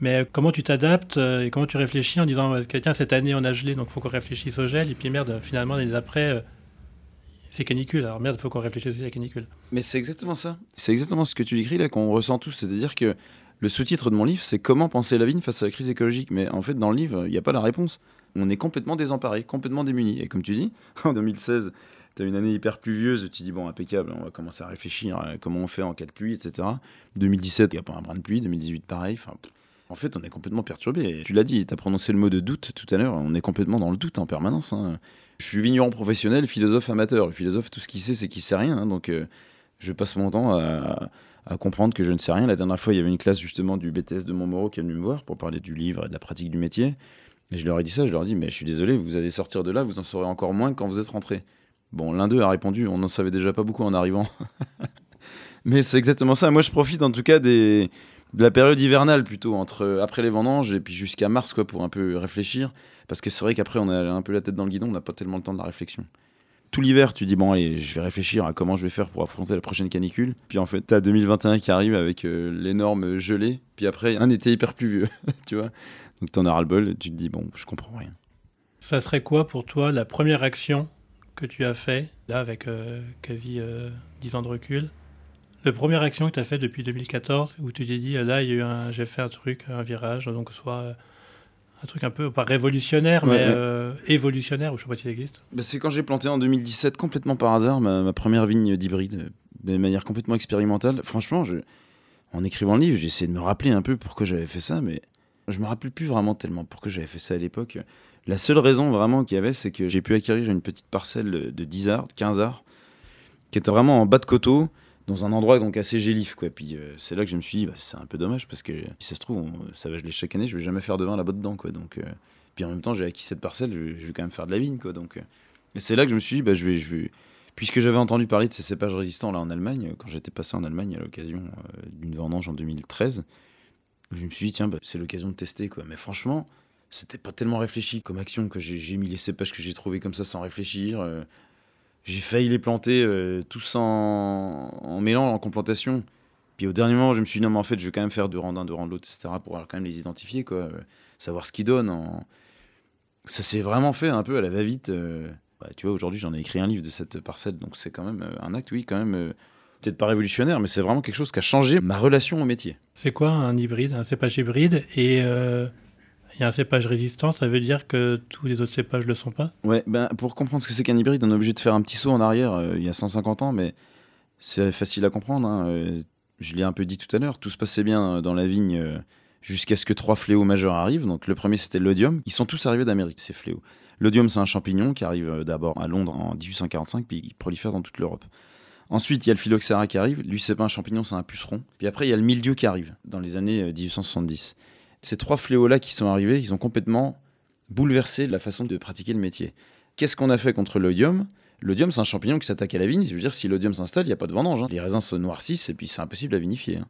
Mais euh, comment tu t'adaptes euh, et comment tu réfléchis en disant tiens cette année on a gelé donc faut qu'on réfléchisse au gel et puis merde finalement l'année d'après c'est canicule alors merde faut qu'on réfléchisse aussi à la canicule. Mais c'est exactement ça. C'est exactement ce que tu décris là, qu'on ressent tous. C'est-à-dire que le sous-titre de mon livre, c'est Comment penser la vigne face à la crise écologique. Mais en fait, dans le livre, il n'y a pas la réponse. On est complètement désemparé, complètement démunis. Et comme tu dis, en 2016, tu as une année hyper pluvieuse, tu dis, bon, impeccable, on va commencer à réfléchir à comment on fait en cas de pluie, etc. 2017, il n'y a pas un brin de pluie. 2018, pareil. En fait, on est complètement perturbé. Tu l'as dit, tu as prononcé le mot de doute tout à l'heure. On est complètement dans le doute en permanence. hein. Je suis vigneron professionnel, philosophe amateur. Le philosophe, tout ce qu'il sait, c'est qu'il sait rien. hein. donc, euh, je passe mon temps à, à comprendre que je ne sais rien. La dernière fois, il y avait une classe justement du BTS de Montmoreau qui est venue me voir pour parler du livre et de la pratique du métier. Et je leur ai dit ça, je leur ai dit, mais je suis désolé, vous allez sortir de là, vous en saurez encore moins quand vous êtes rentrés. Bon, l'un d'eux a répondu, on n'en savait déjà pas beaucoup en arrivant. mais c'est exactement ça. Moi, je profite en tout cas des, de la période hivernale plutôt, entre après les vendanges et puis jusqu'à mars, quoi, pour un peu réfléchir. Parce que c'est vrai qu'après, on a un peu la tête dans le guidon, on n'a pas tellement le temps de la réflexion tout l'hiver, tu dis bon allez, je vais réfléchir à comment je vais faire pour affronter la prochaine canicule. Puis en fait, t'as 2021 qui arrive avec euh, l'énorme gelée. Puis après, un été hyper pluvieux, tu vois. Donc t'en as ras le bol et tu te dis bon, je comprends rien. Ça serait quoi pour toi la première action que tu as fait là avec euh, quasi euh, 10 ans de recul La première action que tu as fait depuis 2014 où tu t'es dit là il y a eu un j'ai fait un truc, un virage donc soit euh, un truc un peu pas révolutionnaire mais ouais. euh, évolutionnaire ou je sais pas si ça existe. Bah, c'est quand j'ai planté en 2017 complètement par hasard ma, ma première vigne d'hybride, euh, de manière complètement expérimentale. Franchement, je, en écrivant le livre, j'ai essayé de me rappeler un peu pourquoi j'avais fait ça, mais je me rappelle plus vraiment tellement pourquoi j'avais fait ça à l'époque. La seule raison vraiment qu'il y avait, c'est que j'ai pu acquérir une petite parcelle de 10 arts, de 15 arts, qui était vraiment en bas de coteau, dans un endroit donc assez gélif. Quoi. Puis euh, c'est là que je me suis dit, bah, c'est un peu dommage parce que si ça se trouve, ça va geler chaque année, je vais jamais faire de vin là-bas dedans. Quoi. Donc, euh, puis en même temps, j'ai acquis cette parcelle, je, je vais quand même faire de la vigne. Quoi. Donc, euh, et c'est là que je me suis dit, bah, je vais, puisque j'avais entendu parler de ces cépages résistants là en Allemagne, quand j'étais passé en Allemagne à l'occasion d'une vendange en 2013, je me suis dit, tiens, bah, c'est l'occasion de tester. Quoi. Mais franchement, c'était pas tellement réfléchi comme action que j'ai mis les cépages que j'ai trouvés comme ça sans réfléchir. euh, j'ai failli les planter euh, tous en, en mélange, en complantation. Puis au dernier moment, je me suis dit, non, mais en fait, je vais quand même faire deux rangs d'un, deux rangs de l'autre, etc., pour quand même les identifier, quoi. euh, savoir ce qu'ils donnent. en- Ça s'est vraiment fait un peu à la va-vite. Bah, tu vois, aujourd'hui, j'en ai écrit un livre de cette parcelle, donc c'est quand même un acte, oui, quand même, peut-être pas révolutionnaire, mais c'est vraiment quelque chose qui a changé ma relation au métier. C'est quoi un hybride, un cépage hybride et euh, il y a un cépage résistant, ça veut dire que tous les autres cépages le sont pas? Ouais, ben, pour comprendre ce que c'est qu'un hybride, on est obligé de faire un petit saut en arrière euh, il y a 150 ans, mais c'est facile à comprendre. hein, euh, je l'ai un peu dit tout à l'heure, tout se passait bien euh, dans la vigne euh, jusqu'à ce que trois fléaux majeurs arrivent. Donc le premier, c'était l'odium. Ils sont tous arrivés d'Amérique, ces fléaux. L'odium, c'est un champignon qui arrive d'abord à Londres en 1845, puis il prolifère dans toute l'Europe. Ensuite, il y a le phylloxéra qui arrive. Lui, c'est pas un champignon, c'est un puceron. Puis après, il y a le mildiou qui arrive dans les années euh, 1870. Ces trois fléaux-là qui sont arrivés, ils ont complètement bouleversé la façon de pratiquer le métier. Qu'est-ce qu'on a fait contre l'odium? L'odium, c'est un champignon qui s'attaque à la vigne. Je veux dire, si l'odium s'installe, il n'y a pas de vendange. hein. Les raisins se noircissent et puis c'est impossible à vinifier. hein.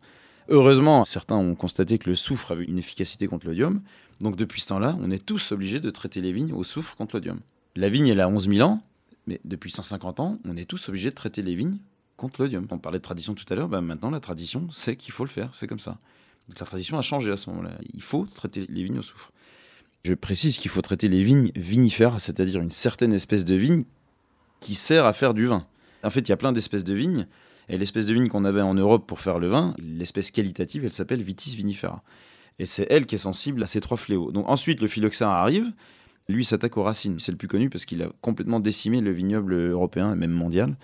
Heureusement, certains ont constaté que le soufre avait une efficacité contre l'odium. Donc depuis ce temps-là, on est tous obligés de traiter les vignes au soufre contre l'odium. La vigne, elle a 11 000 ans, mais depuis 150 ans, on est tous obligés de traiter les vignes On parlait de tradition tout à l'heure, bah maintenant la tradition, c'est qu'il faut le faire, c'est comme ça. La tradition a changé à ce moment-là. Il faut traiter les vignes au soufre. Je précise qu'il faut traiter les vignes vinifères, c'est-à-dire une certaine espèce de vigne qui sert à faire du vin. En fait, il y a plein d'espèces de vignes, et l'espèce de vigne qu'on avait en Europe pour faire le vin, l'espèce qualitative, elle s'appelle Vitis vinifera. Et c'est elle qui est sensible à ces trois fléaux. Donc ensuite, le phylloxéra arrive, lui s'attaque aux racines. C'est le plus connu parce qu'il a complètement décimé le vignoble européen et même mondial.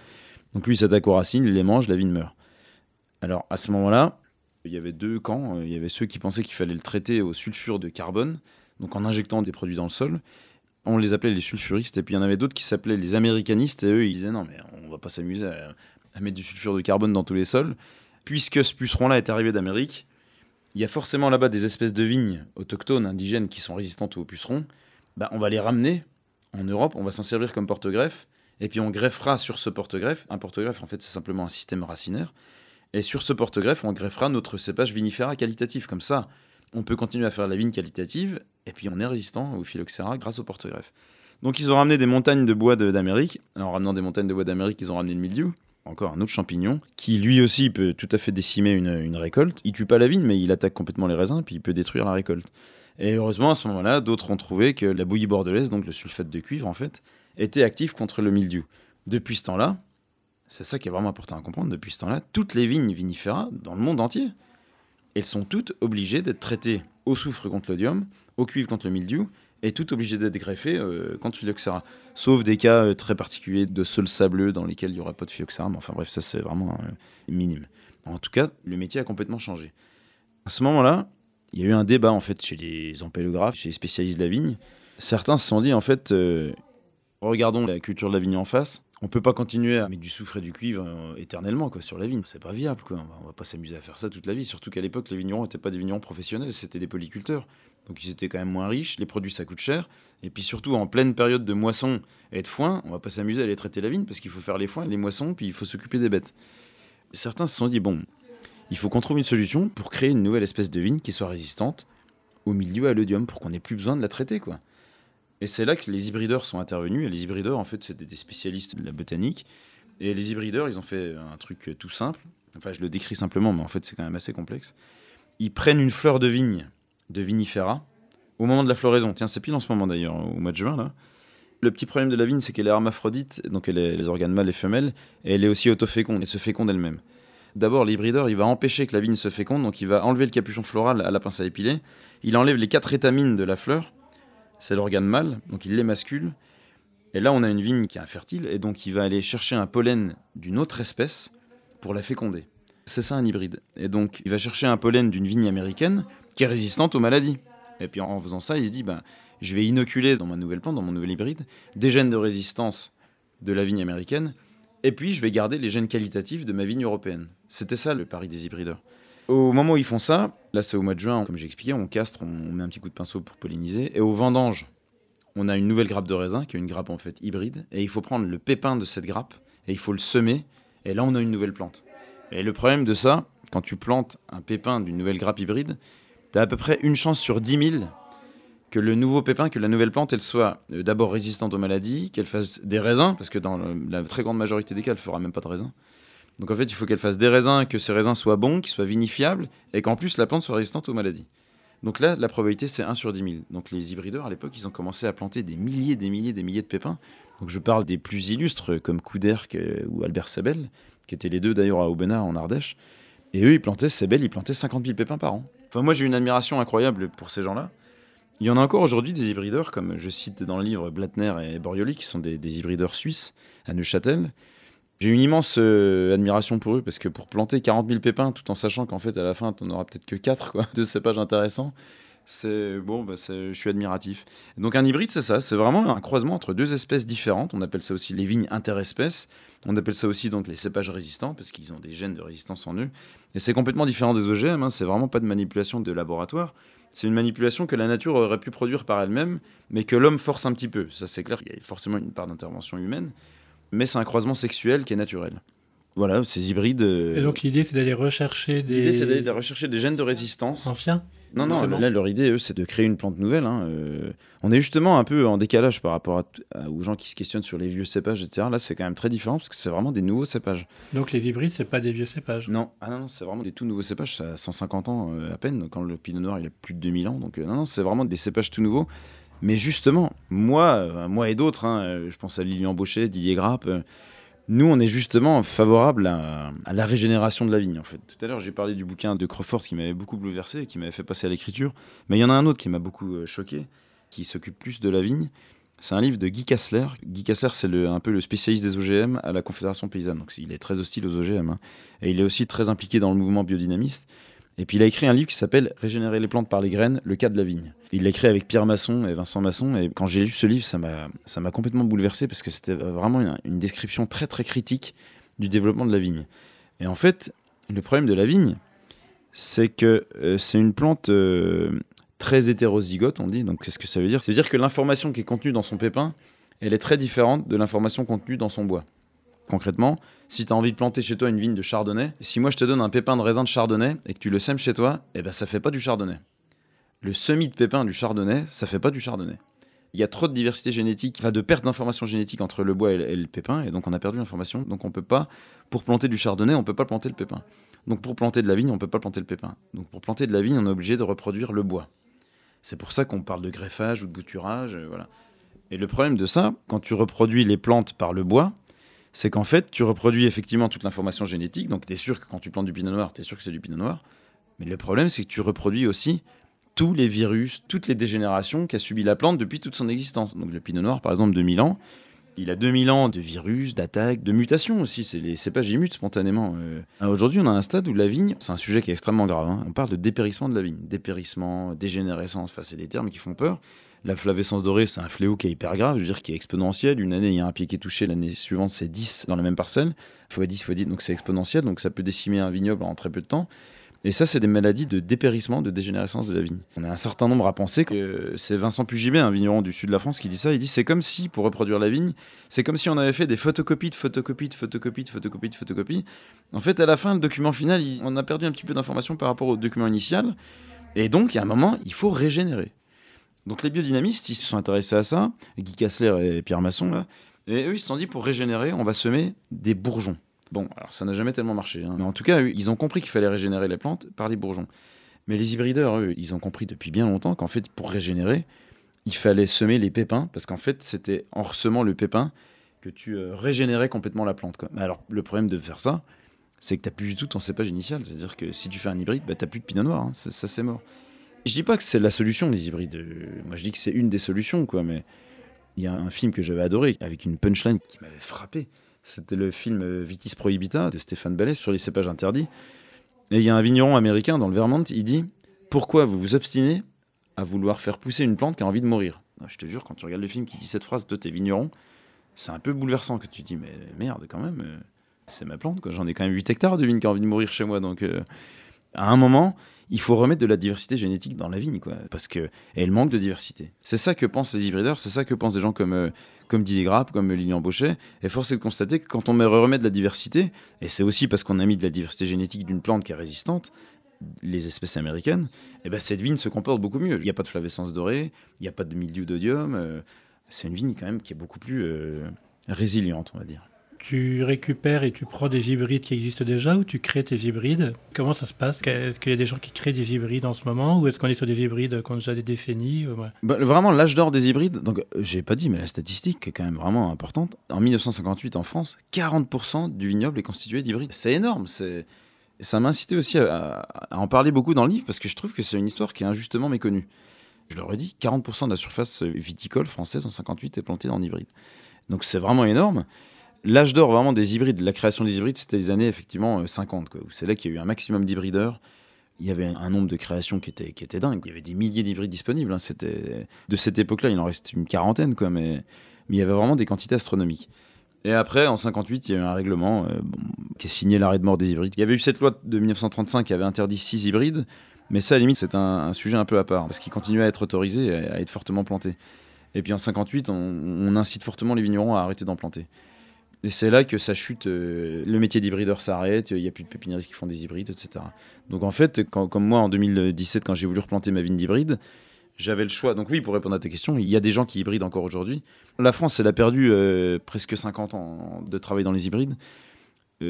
Donc lui s'attaque aux racines, il les mange, la vigne meurt. Alors à ce moment-là, il y avait deux camps. Euh, Il y avait ceux qui pensaient qu'il fallait le traiter au sulfure de carbone, donc en injectant des produits dans le sol. On les appelait les sulfuristes, et puis il y en avait d'autres qui s'appelaient les américanistes, et eux ils disaient non mais on va pas s'amuser à, à mettre du sulfure de carbone dans tous les sols. Puisque ce puceron-là est arrivé d'Amérique, il y a forcément là-bas des espèces de vignes autochtones, indigènes, qui sont résistantes aux pucerons. Bah, on va les ramener En Europe, on va s'en servir comme porte-greffe, et puis on greffera sur ce porte-greffe. Un porte-greffe, en fait, c'est simplement un système racinaire. Et sur ce porte-greffe, on greffera notre cépage vinifera qualitatif. Comme ça, on peut continuer à faire la vigne qualitative, et puis on est résistant au phylloxéra grâce au porte-greffe. Donc ils ont ramené des montagnes de bois d'Amérique. En ramenant des montagnes de bois d'Amérique, ils ont ramené le mildiou, encore un autre champignon, qui lui aussi peut tout à fait décimer une, une récolte. Il tue pas la vigne, mais il attaque complètement les raisins, puis il peut détruire la récolte. Et heureusement, à ce moment-là, d'autres ont trouvé que la bouillie bordelaise, donc le sulfate de cuivre en fait, était actif contre le mildiou. Depuis ce temps-là, c'est ça qui est vraiment important à comprendre, depuis ce temps-là, toutes les vignes vinifera dans le monde entier, elles sont toutes obligées d'être traitées au soufre contre l'odium, au cuivre contre le mildiou, et toutes obligées d'être greffées euh, contre le phylloxéra. Sauf des cas euh, très particuliers de sol sableux dans lesquels il n'y aura pas de phylloxéra, mais enfin bref, ça c'est vraiment euh, minime. En tout cas, le métier a complètement changé. À ce moment-là, il y a eu un débat en fait chez les empélographes, chez les spécialistes de la vigne. Certains se sont dit en fait, regardons la culture de la vigne en face, on peut pas continuer à mettre du soufre et du cuivre euh, éternellement quoi sur la vigne, c'est pas viable quoi. On va, pas s'amuser à faire ça toute la vie, surtout qu'à l'époque les vignerons n'étaient pas des vignerons professionnels, c'était des polyculteurs. Donc ils étaient quand même moins riches, les produits ça coûte cher et puis surtout en pleine période de moisson et de foin, on va pas s'amuser à aller traiter la vigne parce qu'il faut faire les foins, les moissons puis il faut s'occuper des bêtes. Certains se sont dit bon, il faut qu'on trouve une solution pour créer une nouvelle espèce de vigne qui soit résistante au milieu à l'odium pour qu'on ait plus besoin de la traiter quoi. Et c'est là que les hybrideurs sont intervenus. Et les hybrideurs, en fait, c'était des spécialistes de la botanique. Et les hybrideurs, ils ont fait un truc tout simple. Enfin, je le décris simplement, mais en fait, c'est quand même assez complexe. Ils prennent une fleur de vigne, de vinifera, au moment de la floraison. Tiens, c'est pile en ce moment d'ailleurs, au mois de juin, là. Le petit problème de la vigne, c'est qu'elle est hermaphrodite, donc elle a les organes mâles et femelles, et elle est aussi autoféconde, elle se féconde elle-même. D'abord, l'hybrideur, il va empêcher que la vigne se féconde, donc il va enlever le capuchon floral à la pince à épiler. Il enlève les quatre étamines de la fleur, c'est l'organe mâle, donc il l'émascule. Et là, on a une vigne qui est infertile, et donc il va aller chercher un pollen d'une autre espèce pour la féconder. C'est ça un hybride. Et donc il va chercher un pollen d'une vigne américaine qui est résistante aux maladies. Et puis en faisant ça, il se dit, ben, je vais inoculer dans ma nouvelle plante, dans mon nouvel hybride, des gènes de résistance de la vigne américaine, et puis je vais garder les gènes qualitatifs de ma vigne européenne. C'était ça le pari des hybrideurs. Au moment où ils font ça, là c'est au mois de juin, comme j'ai expliqué, on castre, on met un petit coup de pinceau pour polliniser. Et au vendange, on a une nouvelle grappe de raisin, qui est une grappe en fait hybride. Et il faut prendre le pépin de cette grappe et il faut le semer. Et là, on a une nouvelle plante. Et le problème de ça, quand tu plantes un pépin d'une nouvelle grappe hybride, tu as à peu près une chance sur 10 000 que le nouveau pépin, que la nouvelle plante, elle soit euh, d'abord résistante aux maladies, qu'elle fasse des raisins, parce que dans la très grande majorité des cas, elle fera même pas de raisins. Donc en fait, il faut qu'elle fasse des raisins, que ces raisins soient bons, qu'ils soient vinifiables, et qu'en plus la plante soit résistante aux maladies. Donc là, la probabilité, c'est 1 sur 10 000. Donc les hybrideurs, à l'époque, ils ont commencé à planter des milliers, des milliers, des milliers de pépins. Donc je parle des plus illustres, comme Couderc ou Albert Sabel, qui étaient les deux d'ailleurs à Aubenas, en Ardèche. Et eux, ils plantaient, Sabel, ils plantaient 50 000 pépins par an. Enfin, moi, j'ai une admiration incroyable pour ces gens-là. Il y en a encore aujourd'hui des hybrideurs, comme je cite dans le livre Blattner et Borioli, qui sont des, des hybrideurs suisses à Neuchâtel, j'ai une immense euh, admiration pour eux parce que pour planter 40 000 pépins tout en sachant qu'en fait à la fin tu n'en auras peut-être que 4 quoi, de cépages intéressants, c'est bon, bah, je suis admiratif. Donc un hybride c'est ça, c'est vraiment un croisement entre deux espèces différentes. On appelle ça aussi les vignes interespèces. On appelle ça aussi donc les cépages résistants parce qu'ils ont des gènes de résistance en eux. Et c'est complètement différent des OGM. Hein, c'est vraiment pas de manipulation de laboratoire. C'est une manipulation que la nature aurait pu produire par elle-même, mais que l'homme force un petit peu. Ça c'est clair, il y a forcément une part d'intervention humaine mais c'est un croisement sexuel qui est naturel. Voilà, ces hybrides. Euh, Et donc l'idée, c'est d'aller rechercher des. L'idée, c'est d'aller rechercher des gènes de résistance. Anciens non, non, là, leur idée, eux, c'est de créer une plante nouvelle. Hein, euh. on est justement un peu en décalage par rapport à, aux gens qui se questionnent sur les vieux cépages, etc. Là, c'est quand même très différent parce que c'est vraiment des nouveaux cépages. Donc les hybrides, c'est pas des vieux cépages Non, ah non, non c'est vraiment des tout nouveaux cépages. Ça a 150 ans euh, à peine, quand le pinot noir, il a plus de 2000 ans. Donc, non, non, c'est vraiment des cépages tout nouveaux. Mais justement, moi, moi et d'autres, hein, je pense à Lilian Baucher, Didier Grappe nous, on est justement favorable à, la régénération de la vigne. En fait, tout à l'heure, j'ai parlé du bouquin de Crawford qui m'avait beaucoup bouleversé qui m'avait fait passer à l'écriture. Mais il y en a un autre qui m'a beaucoup euh, choqué, qui s'occupe plus de la vigne. C'est un livre de Guy Kassler. Guy Kassler, c'est un peu le spécialiste des OGM à la Confédération paysanne. Donc, il est très hostile aux OGM. Hein. Et il est aussi très impliqué dans le mouvement biodynamiste. Et puis il a écrit un livre qui s'appelle Régénérer les plantes par les graines, le cas de la vigne. Il l'a écrit avec Pierre Masson et Vincent Masson. Et quand j'ai lu ce livre, ça m'a, complètement bouleversé parce que c'était vraiment une, description très très critique du développement de la vigne. Et en fait, le problème de la vigne, c'est que euh, c'est une plante euh, très hétérozygote, on dit. Donc qu'est-ce que ça veut dire? Ça veut dire que l'information qui est contenue dans son pépin, elle est très différente de l'information contenue dans son bois. Concrètement, si tu as envie de planter chez toi une vigne de chardonnay, si moi je te donne un pépin de raisin de chardonnay et que tu le sèmes chez toi, eh ben ça fait pas du chardonnay. Le semis de pépin du chardonnay, ça fait pas du chardonnay. Il y a trop de diversité génétique, enfin de perte d'information génétique entre le bois et le pépin, et donc on a perdu l'information. Donc on peut pas, pour planter du chardonnay, on peut pas planter le pépin. Donc pour planter de la vigne, on peut pas planter le pépin. Donc pour planter de la vigne, on est obligé de reproduire le bois. C'est pour ça qu'on parle de greffage ou de bouturage, euh, voilà. Et le problème de ça, quand tu reproduis les plantes par le bois, c'est qu'en fait, tu reproduis effectivement toute l'information génétique. Donc, tu es sûr que quand tu plantes du pinot noir, tu es sûr que c'est du pinot noir. Mais le problème, c'est que tu reproduis aussi tous les virus, toutes les dégénérations qu'a subi la plante depuis toute son existence. Donc, le pinot noir, par exemple, 2000 ans, il a 2000 ans de virus, d'attaques, de mutations aussi. C'est les cépages, ils mutent spontanément. Euh. Aujourd'hui, on a un stade où la vigne, c'est un sujet qui est extrêmement grave. Hein. On parle de dépérissement de la vigne. Dépérissement, dégénérescence, enfin, c'est des termes qui font peur. La flavescence dorée, c'est un fléau qui est hyper grave, je veux dire, qui est exponentiel. Une année, il y a un pied qui est touché, l'année suivante, c'est 10 dans la même parcelle. Fois 10, fois 10, donc c'est exponentiel, donc ça peut décimer un vignoble en très peu de temps. Et ça, c'est des maladies de dépérissement, de dégénérescence de la vigne. On a un certain nombre à penser que c'est Vincent Pugibé, un vigneron du sud de la France, qui dit ça. Il dit c'est comme si, pour reproduire la vigne, c'est comme si on avait fait des photocopies de photocopies de photocopies de photocopies de photocopies. En fait, à la fin, le document final, on a perdu un petit peu d'informations par rapport au document initial. Et donc, il y a un moment, il faut régénérer. Donc les biodynamistes, ils se sont intéressés à ça, Guy Kassler et Pierre Masson, là, et eux, ils se sont dit, pour régénérer, on va semer des bourgeons. Bon, alors ça n'a jamais tellement marché, hein. mais en tout cas, ils ont compris qu'il fallait régénérer les plantes par les bourgeons. Mais les hybrideurs, eux, ils ont compris depuis bien longtemps qu'en fait, pour régénérer, il fallait semer les pépins, parce qu'en fait, c'était en ressemant le pépin que tu euh, régénérais complètement la plante. Mais alors, le problème de faire ça, c'est que tu n'as plus du tout ton cépage initial. C'est-à-dire que si tu fais un hybride, bah, tu n'as plus de pinot noir. Hein. Ça, c'est mort. Je dis pas que c'est la solution, les hybrides. Euh, moi, je dis que c'est une des solutions, quoi. Mais il y a un film que j'avais adoré, avec une punchline qui m'avait frappé. C'était le film euh, Vitis Prohibita de Stéphane Ballet sur les cépages interdits. Et il y a un vigneron américain dans le Vermont, il dit Pourquoi vous vous obstinez à vouloir faire pousser une plante qui a envie de mourir? Ah, Je te jure, quand tu regardes le film qui dit cette phrase, toi, t'es vigneron, c'est un peu bouleversant que tu dis Mais merde, quand même, euh, c'est ma plante, J'en ai quand même 8 hectares de vigne qui a envie de mourir chez moi. Donc, à un moment, il faut remettre de la diversité génétique dans la vigne, quoi, parce que elle manque de diversité. C'est ça que pensent les hybrideurs, c'est ça que pensent des gens comme euh, comme Didier Grapp, comme Lilian Bauchet. Et force est de constater que quand on remet de la diversité, et c'est aussi parce qu'on a mis de la diversité génétique d'une plante qui est résistante, les espèces américaines, eh ben cette vigne se comporte beaucoup mieux. Il n'y a pas de flavescence dorée, il n'y a pas de milieu d'odium. Euh, c'est une vigne quand même qui est beaucoup plus euh, résiliente, on va dire tu récupères et tu prends des hybrides qui existent déjà ou tu crées tes hybrides? Comment ça se passe? Est-ce qu'il y a des gens qui créent des hybrides en ce moment ou est-ce qu'on est sur des hybrides qui ont déjà des décennies? Bah, Vraiment, l'âge d'or des hybrides, donc euh, j'ai pas dit, mais la statistique est quand même vraiment importante. En 1958, en France, 40% du vignoble est constitué d'hybrides. C'est énorme. C'est ça m'a incité aussi à, en parler beaucoup dans le livre parce que je trouve que c'est une histoire qui est injustement méconnue. Je leur ai dit, 40% de la surface viticole française en 58 est plantée dans hybride. Donc c'est vraiment énorme. L'âge d'or vraiment des hybrides, la création des hybrides, c'était les années effectivement 50. Euh, c'est là qu'il y a eu un maximum d'hybrideurs. Il y avait un nombre de créations qui était, qui était dingue. Il y avait des milliers d'hybrides disponibles. Hein. De cette époque-là, il en reste une quarantaine, quoi, mais, il y avait vraiment des quantités astronomiques. Et après, en 58, il y a eu un règlement euh, qui a signé l'arrêt de mort des hybrides. Il y avait eu cette loi de 1935 qui avait interdit 6 hybrides, mais ça, à la limite, c'est un, sujet un peu à part, parce qu'il continuait à être autorisé, à, à être fortement planté. Et puis en 58, on, on incite fortement les vignerons à arrêter d'en planter. Et c'est là que ça chute, euh, le métier d'hybrideur s'arrête, il n'y a plus de pépiniéristes qui font des hybrides, etc. Donc en fait, comme moi en 2017, quand j'ai voulu replanter ma vigne d'hybride, j'avais le choix. Donc oui, pour répondre à ta question, il y a des gens qui hybrident encore aujourd'hui. La France, elle a perdu euh, presque 50 ans de travail dans les hybrides.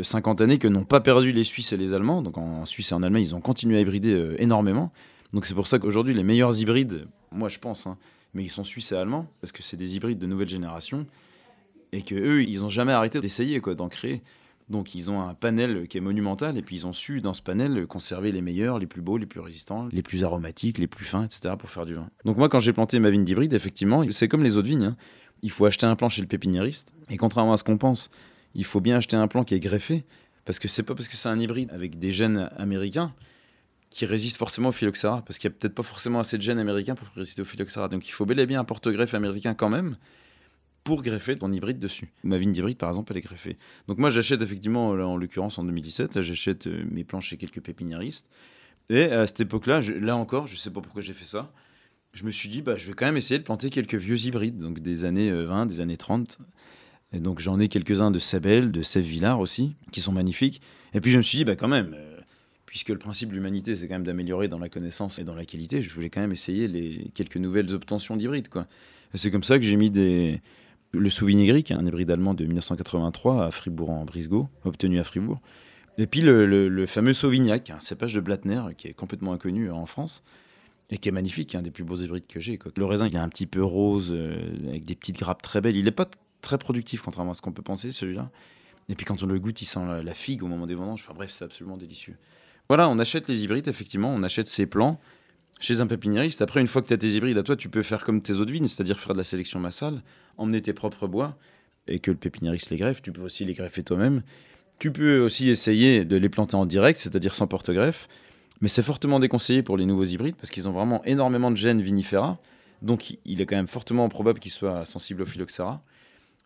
50 euh, années que n'ont pas perdu les Suisses et les Allemands. Donc en Suisse et en Allemagne, ils ont continué à hybrider énormément. Donc c'est pour ça qu'aujourd'hui, les meilleurs hybrides, moi je pense, hein, mais ils sont suisses et allemands, parce que c'est des hybrides de nouvelle génération et que eux, ils n'ont jamais arrêté d'essayer quoi, d'en créer. Donc ils ont un panel qui est monumental et puis ils ont su dans ce panel conserver les meilleurs, les plus beaux, les plus résistants, les plus aromatiques, les plus fins, etc. pour faire du vin. Donc moi quand j'ai planté ma vigne d'hybride, effectivement, c'est comme les autres vignes. Hein. Il faut acheter un plant chez le pépiniériste et contrairement à ce qu'on pense, il faut bien acheter un plant qui est greffé parce que c'est pas parce que c'est un hybride avec des gènes américains qui résiste forcément au phylloxéra parce qu'il y a peut-être pas forcément assez de gènes américains pour résister au phylloxéra. Donc il faut bel et bien un porte-greffe américain quand même pour greffer ton hybride dessus. Ma vigne d'hybride, par exemple, elle est greffée. Donc moi, j'achète effectivement, là, en l'occurrence en 2017, là, j'achète euh, mes planches chez quelques pépiniéristes. Et à cette époque-là, là encore, je sais pas pourquoi j'ai fait ça, je me suis dit, bah, je vais quand même essayer de planter quelques vieux hybrides, donc des années 20, des années 30. Et donc j'en ai quelques-uns de Sabel, de Sèvres-Villard aussi, qui sont magnifiques. Et puis je me suis dit, bah, quand même, puisque le principe de l'humanité, c'est quand même d'améliorer dans la connaissance et dans la qualité, je voulais quand même essayer les quelques nouvelles obtentions d'hybrides. C'est comme ça que j'ai mis des... le Sauvigny qui est un hybride allemand de 1983 à Fribourg en Brisgau, obtenu à Fribourg. Et puis le, fameux Sauvignac, un cépage de Blattner qui est complètement inconnu en France et qui est magnifique, un des plus beaux hybrides que j'ai. Le raisin, il est un petit peu rose, euh, avec des petites grappes très belles. Il n'est pas très productif, contrairement à ce qu'on peut penser, celui-là. Et puis quand on le goûte, il sent la, figue au moment des vendanges. Enfin bref, c'est absolument délicieux. Voilà, on achète les hybrides, effectivement, on achète ces plants chez un pépiniériste. Après, une fois que tu as tes hybrides à toi, tu peux faire comme tes autres vignes, c'est-à-dire faire de la sélection massale, emmener tes propres bois et que le pépiniériste les greffe. Tu peux aussi les greffer toi-même. Tu peux aussi essayer de les planter en direct, c'est-à-dire sans porte-greffe. Mais c'est fortement déconseillé pour les nouveaux hybrides parce qu'ils ont vraiment énormément de gènes vinifera. Donc il est quand même fortement probable qu'ils soient sensibles au phylloxéra.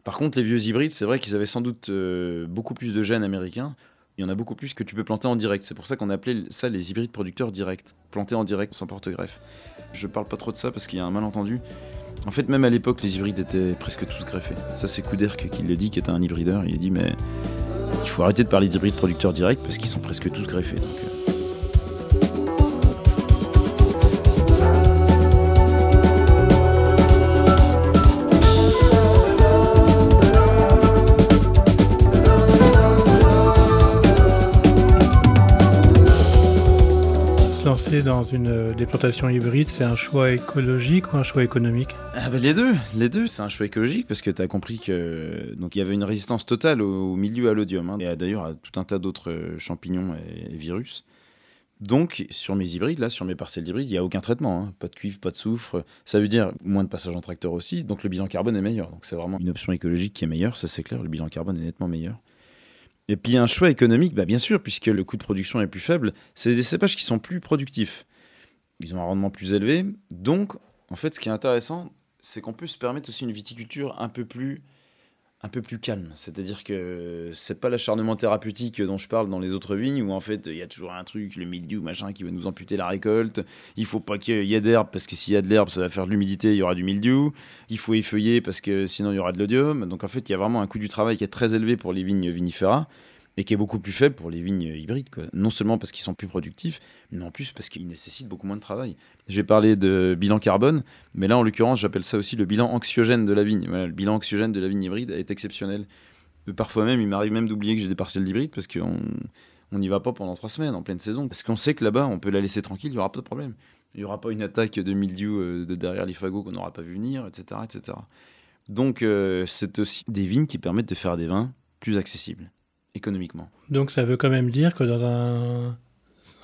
Par contre, les vieux hybrides, c'est vrai qu'ils avaient sans doute euh, beaucoup plus de gènes américains il y en a beaucoup plus que tu peux planter en direct. C'est pour ça qu'on appelait ça les hybrides producteurs directs, plantés en direct sans porte-greffe. Je parle pas trop de ça parce qu'il y a un malentendu. En fait, même à l'époque, les hybrides étaient presque tous greffés. Ça, c'est Couderc qui le dit, qui est un hybrideur. Il a dit, mais il faut arrêter de parler d'hybrides producteurs directs parce qu'ils sont presque tous greffés. Donc, dans une euh, déplantation hybride, c'est un choix écologique ou un choix économique? Ah ben Les deux, les deux. C'est un choix écologique parce que tu as compris que il y avait une résistance totale au, milieu à l'odium hein, et d'ailleurs à tout un tas d'autres euh, champignons et, virus. Donc, sur mes hybrides, là, sur mes parcelles hybrides, il n'y a aucun traitement. Hein. Pas de cuivre, pas de soufre. Ça veut dire moins de passage en tracteur aussi. Donc, le bilan carbone est meilleur. Donc, c'est vraiment une option écologique qui est meilleure. Ça, c'est clair. Le bilan carbone est nettement meilleur. Et puis un choix économique, bah bien sûr, puisque le coût de production est plus faible, c'est des cépages qui sont plus productifs. Ils ont un rendement plus élevé. Donc, en fait, ce qui est intéressant, c'est qu'on peut se permettre aussi une viticulture un peu plus, un peu plus calme. C'est-à-dire que c'est pas l'acharnement thérapeutique dont je parle dans les autres vignes, où en fait, il y a toujours un truc, le mildiou, machin, qui va nous amputer la récolte. Il faut pas qu'il y ait d'herbe, parce que s'il y a de l'herbe, ça va faire de l'humidité, il y aura du mildiou. Il faut effeuiller, parce que sinon, il y aura de l'odium. Donc, en fait, il y a vraiment un coût du travail qui est très élevé pour les vignes vinifera et qui est beaucoup plus faible pour les vignes hybrides. Non seulement parce qu'ils sont plus productifs, mais en plus parce qu'ils nécessitent beaucoup moins de travail. J'ai parlé de bilan carbone, mais là en l'occurrence j'appelle ça aussi le bilan anxiogène de la vigne. le bilan anxiogène de la vigne hybride est exceptionnel. Euh, parfois même, il m'arrive même d'oublier que j'ai des parcelles d'hybride parce qu'on on n'y va pas pendant trois semaines en pleine saison. Parce qu'on sait que là-bas, on peut la laisser tranquille, il n'y aura pas de problème. Il n'y aura pas une attaque de mildiou euh, de derrière les fagots qu'on n'aura pas vu venir, etc. etc. Donc euh, c'est aussi des vignes qui permettent de faire des vins plus accessibles Donc ça veut quand même dire que dans un,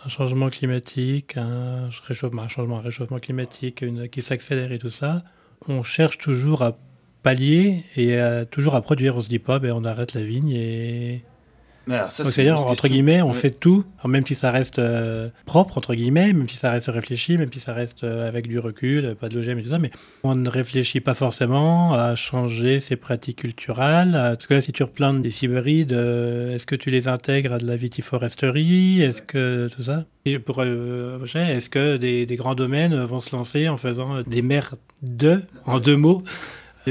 changement climatique, un réchauffement, changement, réchauffement climatique qui s'accélère et tout ça, on cherche toujours à pallier et toujours à produire. On se dit pas, ben, on arrête la vigne et c'est-à-dire, entre guillemets, on fait tout, même si ça reste euh, propre, entre guillemets, même si ça reste réfléchi, même si ça reste euh, avec du recul, pas de logement et tout ça, mais on ne réfléchit pas forcément à changer ses pratiques culturelles. En tout cas, si tu replantes des hybrides, euh, est-ce que tu les intègres à de la vitiforesterie? Est-ce que tout ça? Et pour, Est-ce que des, des, grands domaines vont se lancer en faisant des mers de, en deux mots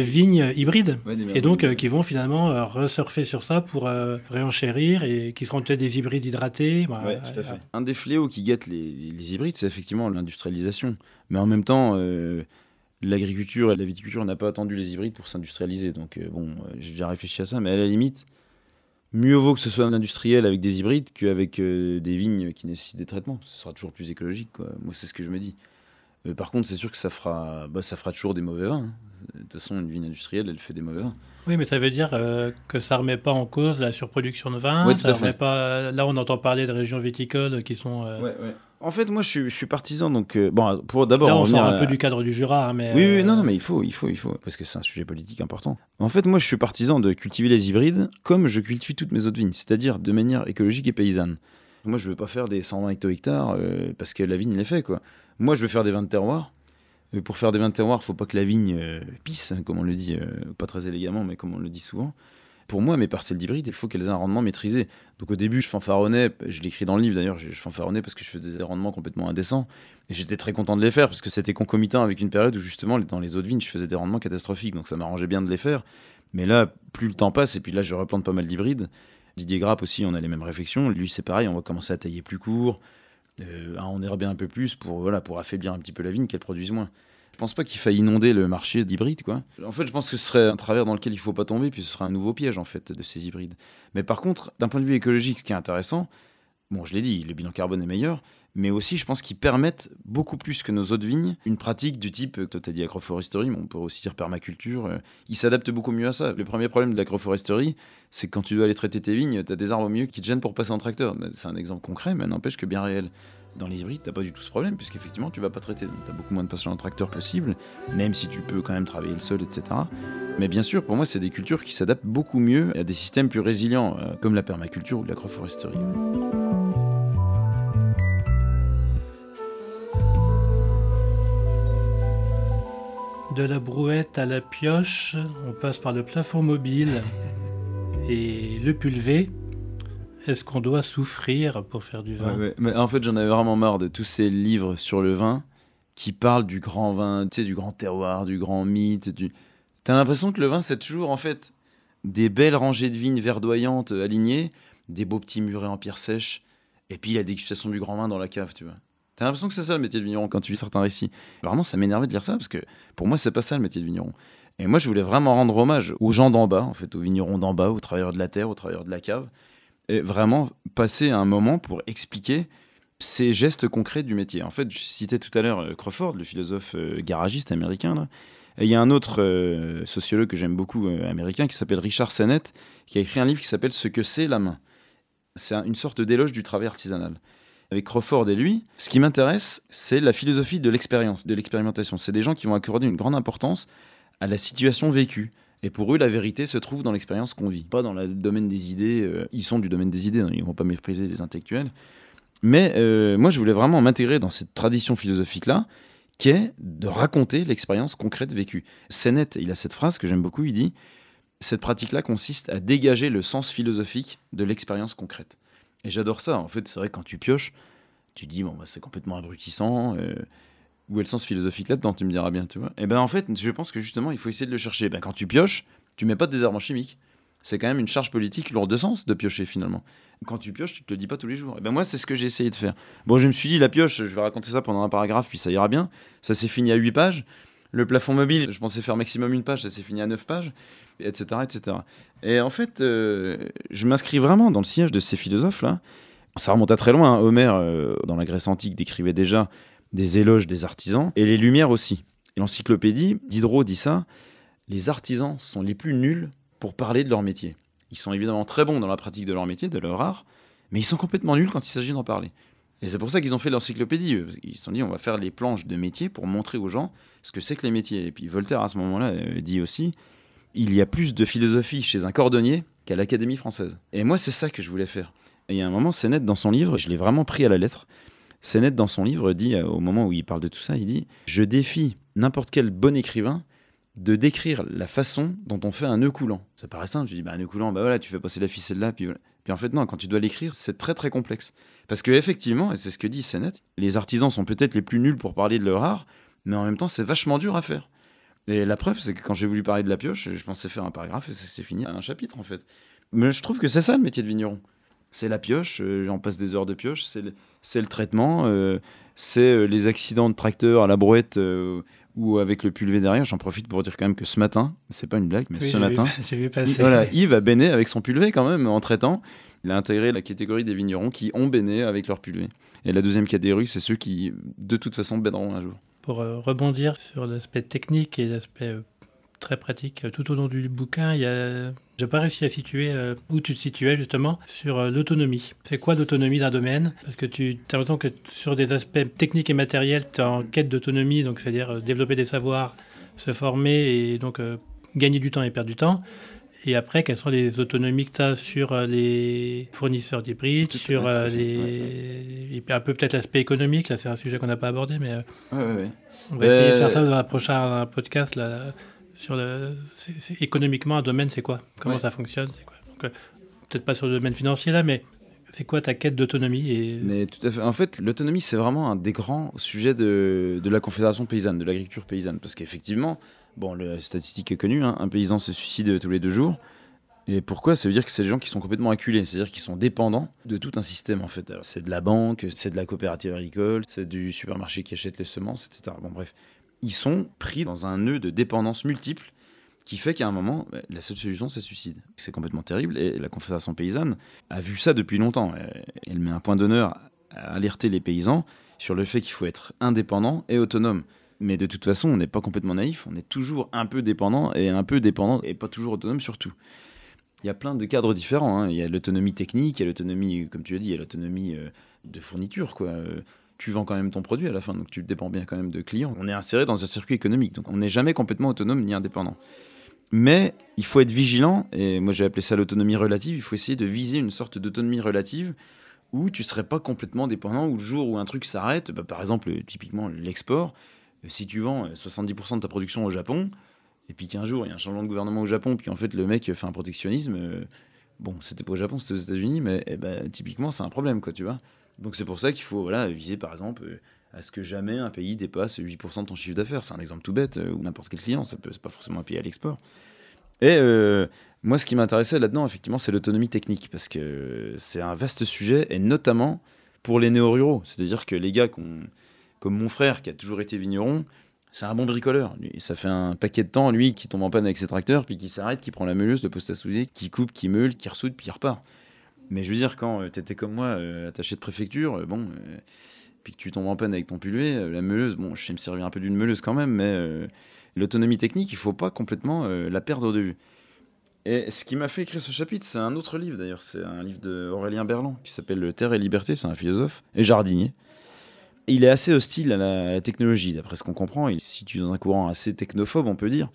vignes hybrides. et donc, euh, qui vont finalement euh, resurfer sur ça pour euh, réenchérir et qui seront peut-être des hybrides hydratés. Bah, tout à fait. Un des fléaux qui guette les, hybrides, c'est effectivement l'industrialisation. Mais en même temps, l'agriculture et la viticulture n'a pas attendu les hybrides pour s'industrialiser. Donc, bon, j'ai déjà réfléchi à ça, mais à la limite, mieux vaut que ce soit un industriel avec des hybrides qu'avec des vignes qui nécessitent des traitements. Ce sera toujours plus écologique. Moi, c'est ce que je me dis. par contre, c'est sûr que ça fera, bah, ça fera toujours des mauvais vins. Hein. De toute façon, une vigne industrielle, elle fait des mauvais vins. Oui, mais ça veut dire euh, que ça ne remet pas en cause la surproduction de vin. ça remet pas... Là, on entend parler de régions viticoles qui sont. Euh, en fait, moi, je suis, je suis partisan. Donc, euh, bon, pour d'abord. Là, on sort un peu du cadre du Jura, hein, mais. Oui, oui, non, non, mais il faut, il faut, il faut, parce que c'est un sujet politique important. En fait, moi, je suis partisan de cultiver les hybrides comme je cultive toutes mes autres vignes, c'est-à-dire de manière écologique et paysanne. Moi, je veux pas faire des 120 hecto-hectares parce que la vigne les fait, quoi. Moi, je veux faire des vins de terroir pour faire des vins de terroir, il faut pas que la vigne euh, pisse, hein, comme on le dit, euh, pas très élégamment, mais comme on le dit souvent. Pour moi, mes parcelles d'hybride, il faut qu'elles aient un rendement maîtrisé. Donc au début, je fanfaronnais, je l'écris dans le livre d'ailleurs, je, fanfaronnais parce que je faisais des rendements complètement indécents. Et j'étais très content de les faire parce que c'était concomitant avec une période où justement, dans les autres vignes, je faisais des rendements catastrophiques. Donc ça m'arrangeait bien de les faire. Mais là, plus le temps passe, et puis là, je replante pas mal d'hybrides. Didier Grappe aussi, on a les mêmes réflexions. Lui, c'est pareil, on va commencer à tailler plus court, euh, à en bien un peu plus pour, voilà, pour affaiblir un petit peu la vigne, qu'elle produise moins. Je pense pas qu'il faille inonder le marché d'hybrides. En fait, je pense que ce serait un travers dans lequel il faut pas tomber, puis ce serait un nouveau piège, en fait, de ces hybrides. Mais par contre, d'un point de vue écologique, ce qui est intéressant, bon, je l'ai dit, le bilan carbone est meilleur, mais aussi je pense qu'ils permettent beaucoup plus que nos autres vignes une pratique du type, toi tu as dit agroforesterie, mais on peut aussi dire permaculture, euh, ils s'adaptent beaucoup mieux à ça. Le premier problème de l'agroforesterie, c'est que quand tu dois aller traiter tes vignes, tu as des arbres au milieu qui te gênent pour passer en tracteur. C'est un exemple concret, mais n'empêche que bien réel. Dans les hybrides, t'as pas du tout ce problème, puisqu'effectivement, tu vas pas traiter. Tu as beaucoup moins de passages en tracteur possible, même si tu peux quand même travailler le sol, etc. Mais bien sûr, pour moi, c'est des cultures qui s'adaptent beaucoup mieux à des systèmes plus résilients, euh, comme la permaculture ou l'agroforesterie. De la brouette à la pioche, on passe par le plafond mobile et le pulvé. Est-ce qu'on doit souffrir pour faire du vin? Mais En fait, j'en avais vraiment marre de tous ces livres sur le vin qui parlent du grand vin, tu sais, du grand terroir, du grand mythe. Du... T'as l'impression que le vin, c'est toujours en fait des belles rangées de vignes verdoyantes alignées, des beaux petits murets en pierre sèche, et puis la dégustation du grand vin dans la cave, tu vois. T'as l'impression que c'est ça le métier de vigneron quand tu lis certains récits. Vraiment, ça m'énervait de lire ça parce que pour moi, c'est pas ça le métier de vigneron. Et moi, je voulais vraiment rendre hommage aux gens d'en bas, en fait, aux vignerons d'en bas, aux travailleurs de la terre, aux travailleurs de la cave, et vraiment passer un moment pour expliquer ces gestes concrets du métier. En fait, je citais tout à l'heure euh, Crawford, le philosophe euh, garagiste américain. Et il y a un autre euh, sociologue que j'aime beaucoup américain qui s'appelle Richard Sennett, qui a écrit un livre qui s'appelle Ce que c'est la main. C'est une sorte d'éloge du travail artisanal avec Crawford et lui, ce qui m'intéresse, c'est la philosophie de l'expérience, de l'expérimentation. C'est des gens qui vont accorder une grande importance à la situation vécue. Et pour eux, la vérité se trouve dans l'expérience qu'on vit, pas dans le domaine des idées. Euh, ils sont du domaine des idées, ils ne vont pas mépriser les intellectuels. Mais euh, moi, je voulais vraiment m'intégrer dans cette tradition philosophique-là, qui est de raconter l'expérience concrète vécue. Sennett, il a cette phrase que j'aime beaucoup, il dit Cette pratique-là consiste à dégager le sens philosophique de l'expérience concrète. Et j'adore ça. En fait, c'est vrai quand tu pioches, tu dis, bon, bah, c'est complètement abrutissant. Euh, où est le sens philosophique là-dedans Tu me diras bien, tu vois. Et ben en fait, je pense que justement, il faut essayer de le chercher. Ben, quand tu pioches, tu mets pas de désherbant chimique. C'est quand même une charge politique lourde de sens de piocher finalement. Quand tu pioches, tu te le dis pas tous les jours. Et ben moi, c'est ce que j'ai essayé de faire. Bon, je me suis dit, la pioche, je vais raconter ça pendant un paragraphe, puis ça ira bien. Ça s'est fini à 8 pages. Le plafond mobile, je pensais faire maximum une page, ça s'est fini à 9 pages, etc. etc. Et en fait, euh, je m'inscris vraiment dans le sillage de ces philosophes-là. Ça remonte à très loin. Hein. Homère, euh, dans la Grèce antique, décrivait déjà des éloges des artisans, et les Lumières aussi. L'encyclopédie, Diderot dit ça, les artisans sont les plus nuls pour parler de leur métier. Ils sont évidemment très bons dans la pratique de leur métier, de leur art, mais ils sont complètement nuls quand il s'agit d'en parler. Et c'est pour ça qu'ils ont fait l'encyclopédie. Ils se sont dit, on va faire les planches de métier pour montrer aux gens ce que c'est que les métiers. Et puis Voltaire, à ce moment-là, euh, dit aussi, il y a plus de philosophie chez un cordonnier qu'à l'Académie française. Et moi, c'est ça que je voulais faire. Et il y a un moment, Sénète, dans son livre, je l'ai vraiment pris à la lettre, Sénète, dans son livre, dit, euh, au moment où il parle de tout ça, il dit Je défie n'importe quel bon écrivain de décrire la façon dont on fait un nœud coulant. Ça paraît simple, tu dis, bah, un nœud coulant, bah voilà, tu fais passer la ficelle là, puis. Puis en fait, non, quand tu dois l'écrire, c'est très très complexe. Parce que effectivement, et c'est ce que dit Sénète, les artisans sont peut-être les plus nuls pour parler de leur art, mais en même temps, c'est vachement dur à faire. Et la preuve, c'est que quand j'ai voulu parler de la pioche, je pensais faire un paragraphe et c'est fini un chapitre en fait. Mais je trouve que c'est ça le métier de vigneron. C'est la pioche, euh, on passe des heures de pioche, c'est le, le, traitement, euh, c'est euh, les accidents de tracteur à la brouette ou avec le pulvé derrière. J'en profite pour dire quand même que ce matin, c'est pas une blague, mais ce matin, vu passer. Voilà, Yves a béné avec son pulvé quand même en traitant. Il a intégré la catégorie des vignerons qui ont béné avec leur pulvé. Et la deuxième catégorie, c'est ceux qui de toute façon béneront un jour. Pour rebondir sur l'aspect technique et l'aspect très pratique. Tout au long du bouquin, il y a... j'ai pas réussi à situer euh, où tu te situais justement sur euh, l'autonomie. C'est quoi l'autonomie d'un domaine? Parce que tu as l'impression que sur des aspects techniques et matériels, tu es en quête d'autonomie, donc c'est-à-dire euh, développer des savoirs, se former et donc gagner du temps et perdre du temps. Et après, quelles sont les autonomies que tu as sur les fournisseurs d'hybrides, sur les... Et un peu peut-être l'aspect économique, là c'est un sujet qu'on n'a pas abordé, mais ouais, on va essayer de faire ça dans un prochain podcast. Là sur le, économiquement un domaine, c'est quoi? Comment ça fonctionne C'est quoi? Euh, Peut-être pas sur le domaine financier là, mais c'est quoi ta quête d'autonomie et... Mais tout à fait. En fait, l'autonomie, c'est vraiment un des grands sujets de, de la Confédération paysanne, de l'agriculture paysanne. Parce qu'effectivement, bon, la statistique est connue, hein, un paysan se suicide tous les deux jours. Et pourquoi? Ça veut dire que c'est des gens qui sont complètement acculés, c'est-à-dire qu'ils sont dépendants de tout un système en fait. C'est de la banque, c'est de la coopérative agricole, c'est du supermarché qui achète les semences, etc. Bon bref, ils sont pris dans un nœud de dépendance multiple qui fait qu'à un moment, bah, la seule solution, c'est suicide. C'est complètement terrible et la Confédération paysanne a vu ça depuis longtemps. Elle met un point d'honneur à alerter les paysans sur le fait qu'il faut être indépendant et autonome. Mais de toute façon, on n'est pas complètement naïf, on est toujours un peu dépendant et un peu dépendant et pas toujours autonome surtout il y a plein de cadres différents. Hein. Il y a l'autonomie technique, il y a l'autonomie, comme tu as dit, il y a l'autonomie euh, de fourniture. Euh, tu vends quand même ton produit à la fin, donc tu dépends bien quand même de clients. On est inséré dans un circuit économique, donc on n'est jamais complètement autonome ni indépendant. Mais il faut être vigilant, et moi j'ai appelé ça l'autonomie relative, il faut essayer de viser une sorte d'autonomie relative où tu serais pas complètement dépendant, où le jour où un truc s'arrête, bah, par exemple typiquement l'export, si tu vends 70% de ta production au Japon, et puis qu'un jour, il y a un changement de gouvernement au Japon, puis en fait, le mec fait un protectionnisme. Euh, bon, c'était pas au Japon, c'était aux États-Unis, mais eh ben, typiquement, c'est un problème, quoi, tu vois. Donc c'est pour ça qu'il faut viser, par exemple, euh, à ce que jamais un pays dépasse 8% de ton chiffre d'affaires. C'est un exemple tout bête, euh, ou n'importe quel client, c'est pas forcément un pays à l'export. Et moi, ce qui m'intéressait là-dedans, effectivement, c'est l'autonomie technique, parce que c'est un vaste sujet, et notamment pour les néo-ruraux. C'est-à-dire que les gars, comme mon frère, qui a toujours été vigneron, c'est un bon bricoleur. Ça fait un paquet de temps, lui, qui tombe en panne avec ses tracteurs, puis qui s'arrête, qui prend la meuleuse, le poste à souder, qui coupe, qui meule, qui ressoude, puis il repart. Mais je veux dire, quand euh, tu étais comme moi, euh, attaché de préfecture, euh, bon, puis que tu tombes en panne avec ton pulvé, la meuleuse, bon, je sais me servir un peu d'une meuleuse quand même, mais l'autonomie technique, il faut pas complètement la perdre de vue. Et ce qui m'a fait écrire ce chapitre, c'est un autre livre d'ailleurs, c'est un livre d'Aurélien Berland qui s'appelle Terre et Liberté, c'est un philosophe et jardinier. Il est assez hostile à la, technologie, d'après ce qu'on comprend. Il se situe dans un courant assez technophobe, on peut dire.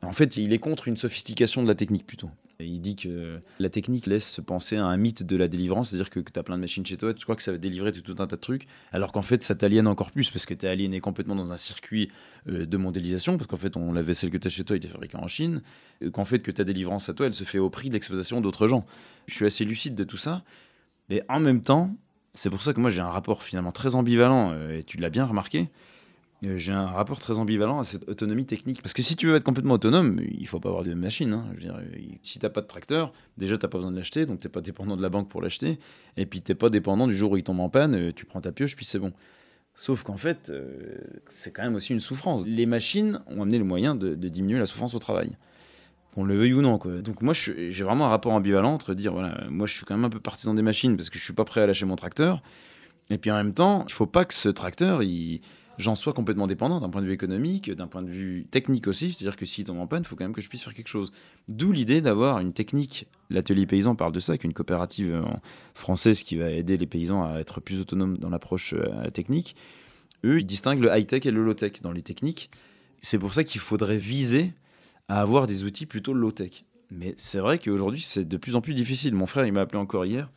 En fait, il est contre une sophistication de la technique plutôt. il dit que la technique laisse penser à un mythe de la délivrance, c'est-à-dire que, tu as plein de machines chez toi, tu crois que ça va délivrer tout, un tas de trucs, alors qu'en fait ça t'aliène encore plus parce que tu es aliéné complètement dans un circuit euh, de mondialisation, parce qu'en fait on, la vaisselle que tu as chez toi, il est fabriqué en Chine, qu'en fait que ta délivrance à toi, elle se fait au prix de l'exploitation d'autres gens. Je suis assez lucide de tout ça, mais en même temps, c'est pour ça que moi j'ai un rapport finalement très ambivalent, euh, et tu l'as bien remarqué, euh, j'ai un rapport très ambivalent à cette autonomie technique. Parce que si tu veux être complètement autonome, il faut pas avoir de machine. Hein. Dire, si t'as pas de tracteur, déjà t'as pas besoin de l'acheter, donc t'es pas dépendant de la banque pour l'acheter. Et puis t'es pas dépendant du jour où il tombe en panne, euh, tu prends ta pioche, puis c'est bon. Sauf qu'en fait, c'est quand même aussi une souffrance. Les machines ont amené le moyen de diminuer la souffrance au travail qu'on le veuille ou non. Donc moi, j'ai vraiment un rapport ambivalent entre dire, voilà, moi je suis quand même un peu partisan des machines parce que je suis pas prêt à lâcher mon tracteur. Et puis en même temps, il faut pas que ce tracteur, j'en sois complètement dépendant d'un point de vue économique, d'un point de vue technique aussi. C'est-à-dire que s'il tombe en panne, il faut quand même que je puisse faire quelque chose. D'où l'idée d'avoir une technique. L'atelier paysan parle de ça, qu'une coopérative euh, française qui va aider les paysans à être plus autonomes dans l'approche euh, à la technique. Eux, ils distinguent le high-tech et le low-tech dans les techniques. C'est pour ça qu'il faudrait viser à avoir des outils plutôt low-tech. Mais c'est vrai qu'aujourd'hui, c'est de plus en plus difficile. Mon frère, il m'a appelé encore hier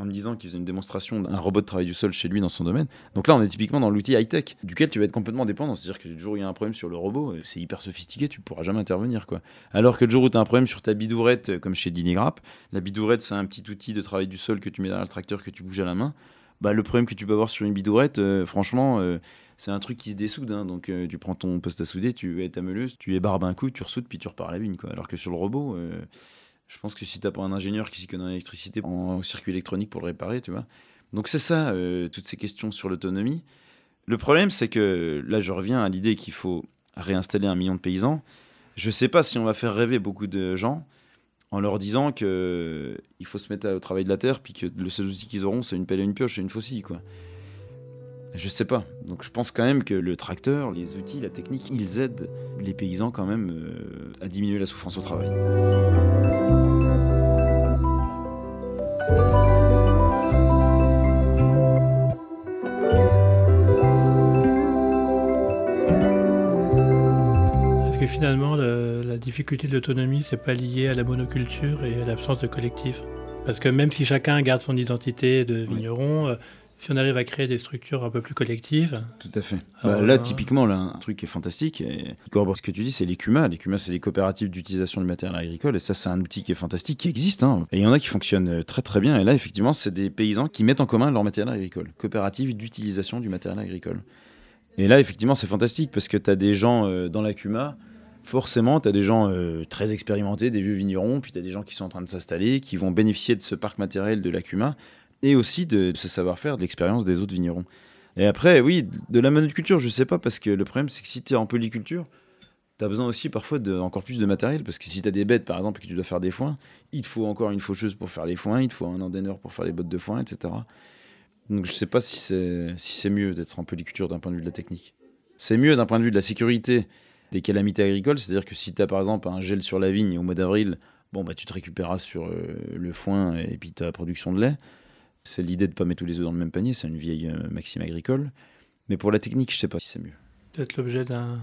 en me disant qu'il faisait une démonstration d'un robot de travail du sol chez lui dans son domaine. Donc là, on est typiquement dans l'outil high-tech, duquel tu vas être complètement dépendant. C'est-à-dire que le jour où il y a un problème sur le robot, euh, c'est hyper sophistiqué, tu ne pourras jamais intervenir. quoi. Alors que le jour où tu as un problème sur ta bidourette, euh, comme chez Dinigrap, la bidourette, c'est un petit outil de travail du sol que tu mets dans le tracteur, que tu bouges à la main. Bah, le problème que tu peux avoir sur une bidourette, euh, franchement, c'est un truc qui se dessoude. Hein. donc euh, tu prends ton poste à souder, tu es ta meuleuse, tu barbe un coup, tu ressoudes, puis tu repars à la. Quoi. Alors que sur le robot, euh, je pense que si tu n'as pas un ingénieur qui s'y connaît en électricité, en circuit électronique pour le réparer, tu vois. Donc c'est ça, euh, toutes ces questions sur l'autonomie. Le problème, c'est que là, je reviens à l'idée qu'il faut réinstaller un million de paysans. Je ne sais pas si on va faire rêver beaucoup de gens en leur disant qu'il faut se mettre au travail de la terre, puis que le seul outil qu'ils auront, c'est une pelle et une pioche et une faucille, quoi. Je sais pas. Donc je pense quand même que le tracteur, les outils, la technique, ils aident les paysans quand même euh, à diminuer la souffrance au travail. Est-ce que finalement la difficulté de l'autonomie, c'est pas lié à la monoculture et à l'absence de collectif? Parce que même si chacun garde son identité de vigneron, euh, si on arrive à créer des structures un peu plus collectives. Tout à fait. Alors, Bah, là, euh, typiquement, là, un truc qui est fantastique, et qui corrobore ce que tu dis, c'est les CUMA. Les CUMA, c'est les coopératives d'utilisation du matériel agricole. Et ça, c'est un outil qui est fantastique, qui existe. hein. Et il y en a qui fonctionnent euh, très très bien. Et là, effectivement, c'est des paysans qui mettent en commun leur matériel agricole. Coopérative d'utilisation du matériel agricole. Et là, effectivement, c'est fantastique parce que tu as des gens euh, dans la CUMA. Forcément, tu as des gens euh, très expérimentés, des vieux vignerons, puis tu as des gens qui sont en train de s'installer, qui vont bénéficier de ce parc matériel de la CUMA et aussi de, ce savoir-faire, de l'expérience des autres vignerons. Et après, oui, de la monoculture, je sais pas, parce que le problème, c'est que si tu es en polyculture, tu as besoin aussi parfois de, plus de matériel, parce que si tu as des bêtes, par exemple, et que tu dois faire des foins, il te faut encore une faucheuse pour faire les foins, il te faut un endaineur pour faire les bottes de foin, etc. Donc je sais pas si c'est si mieux d'être en polyculture d'un point de vue de la technique. C'est mieux d'un point de vue de la sécurité des calamités agricoles, c'est-à-dire que si tu as par exemple un gel sur la vigne au mois d'avril, bon bah tu te récupéreras sur euh, le foin et puis ta production de lait. C'est l'idée de pas mettre tous les œufs dans le même panier, c'est une vieille euh, maxime agricole. Mais pour la technique, je sais pas si c'est mieux. Peut-être l'objet d'un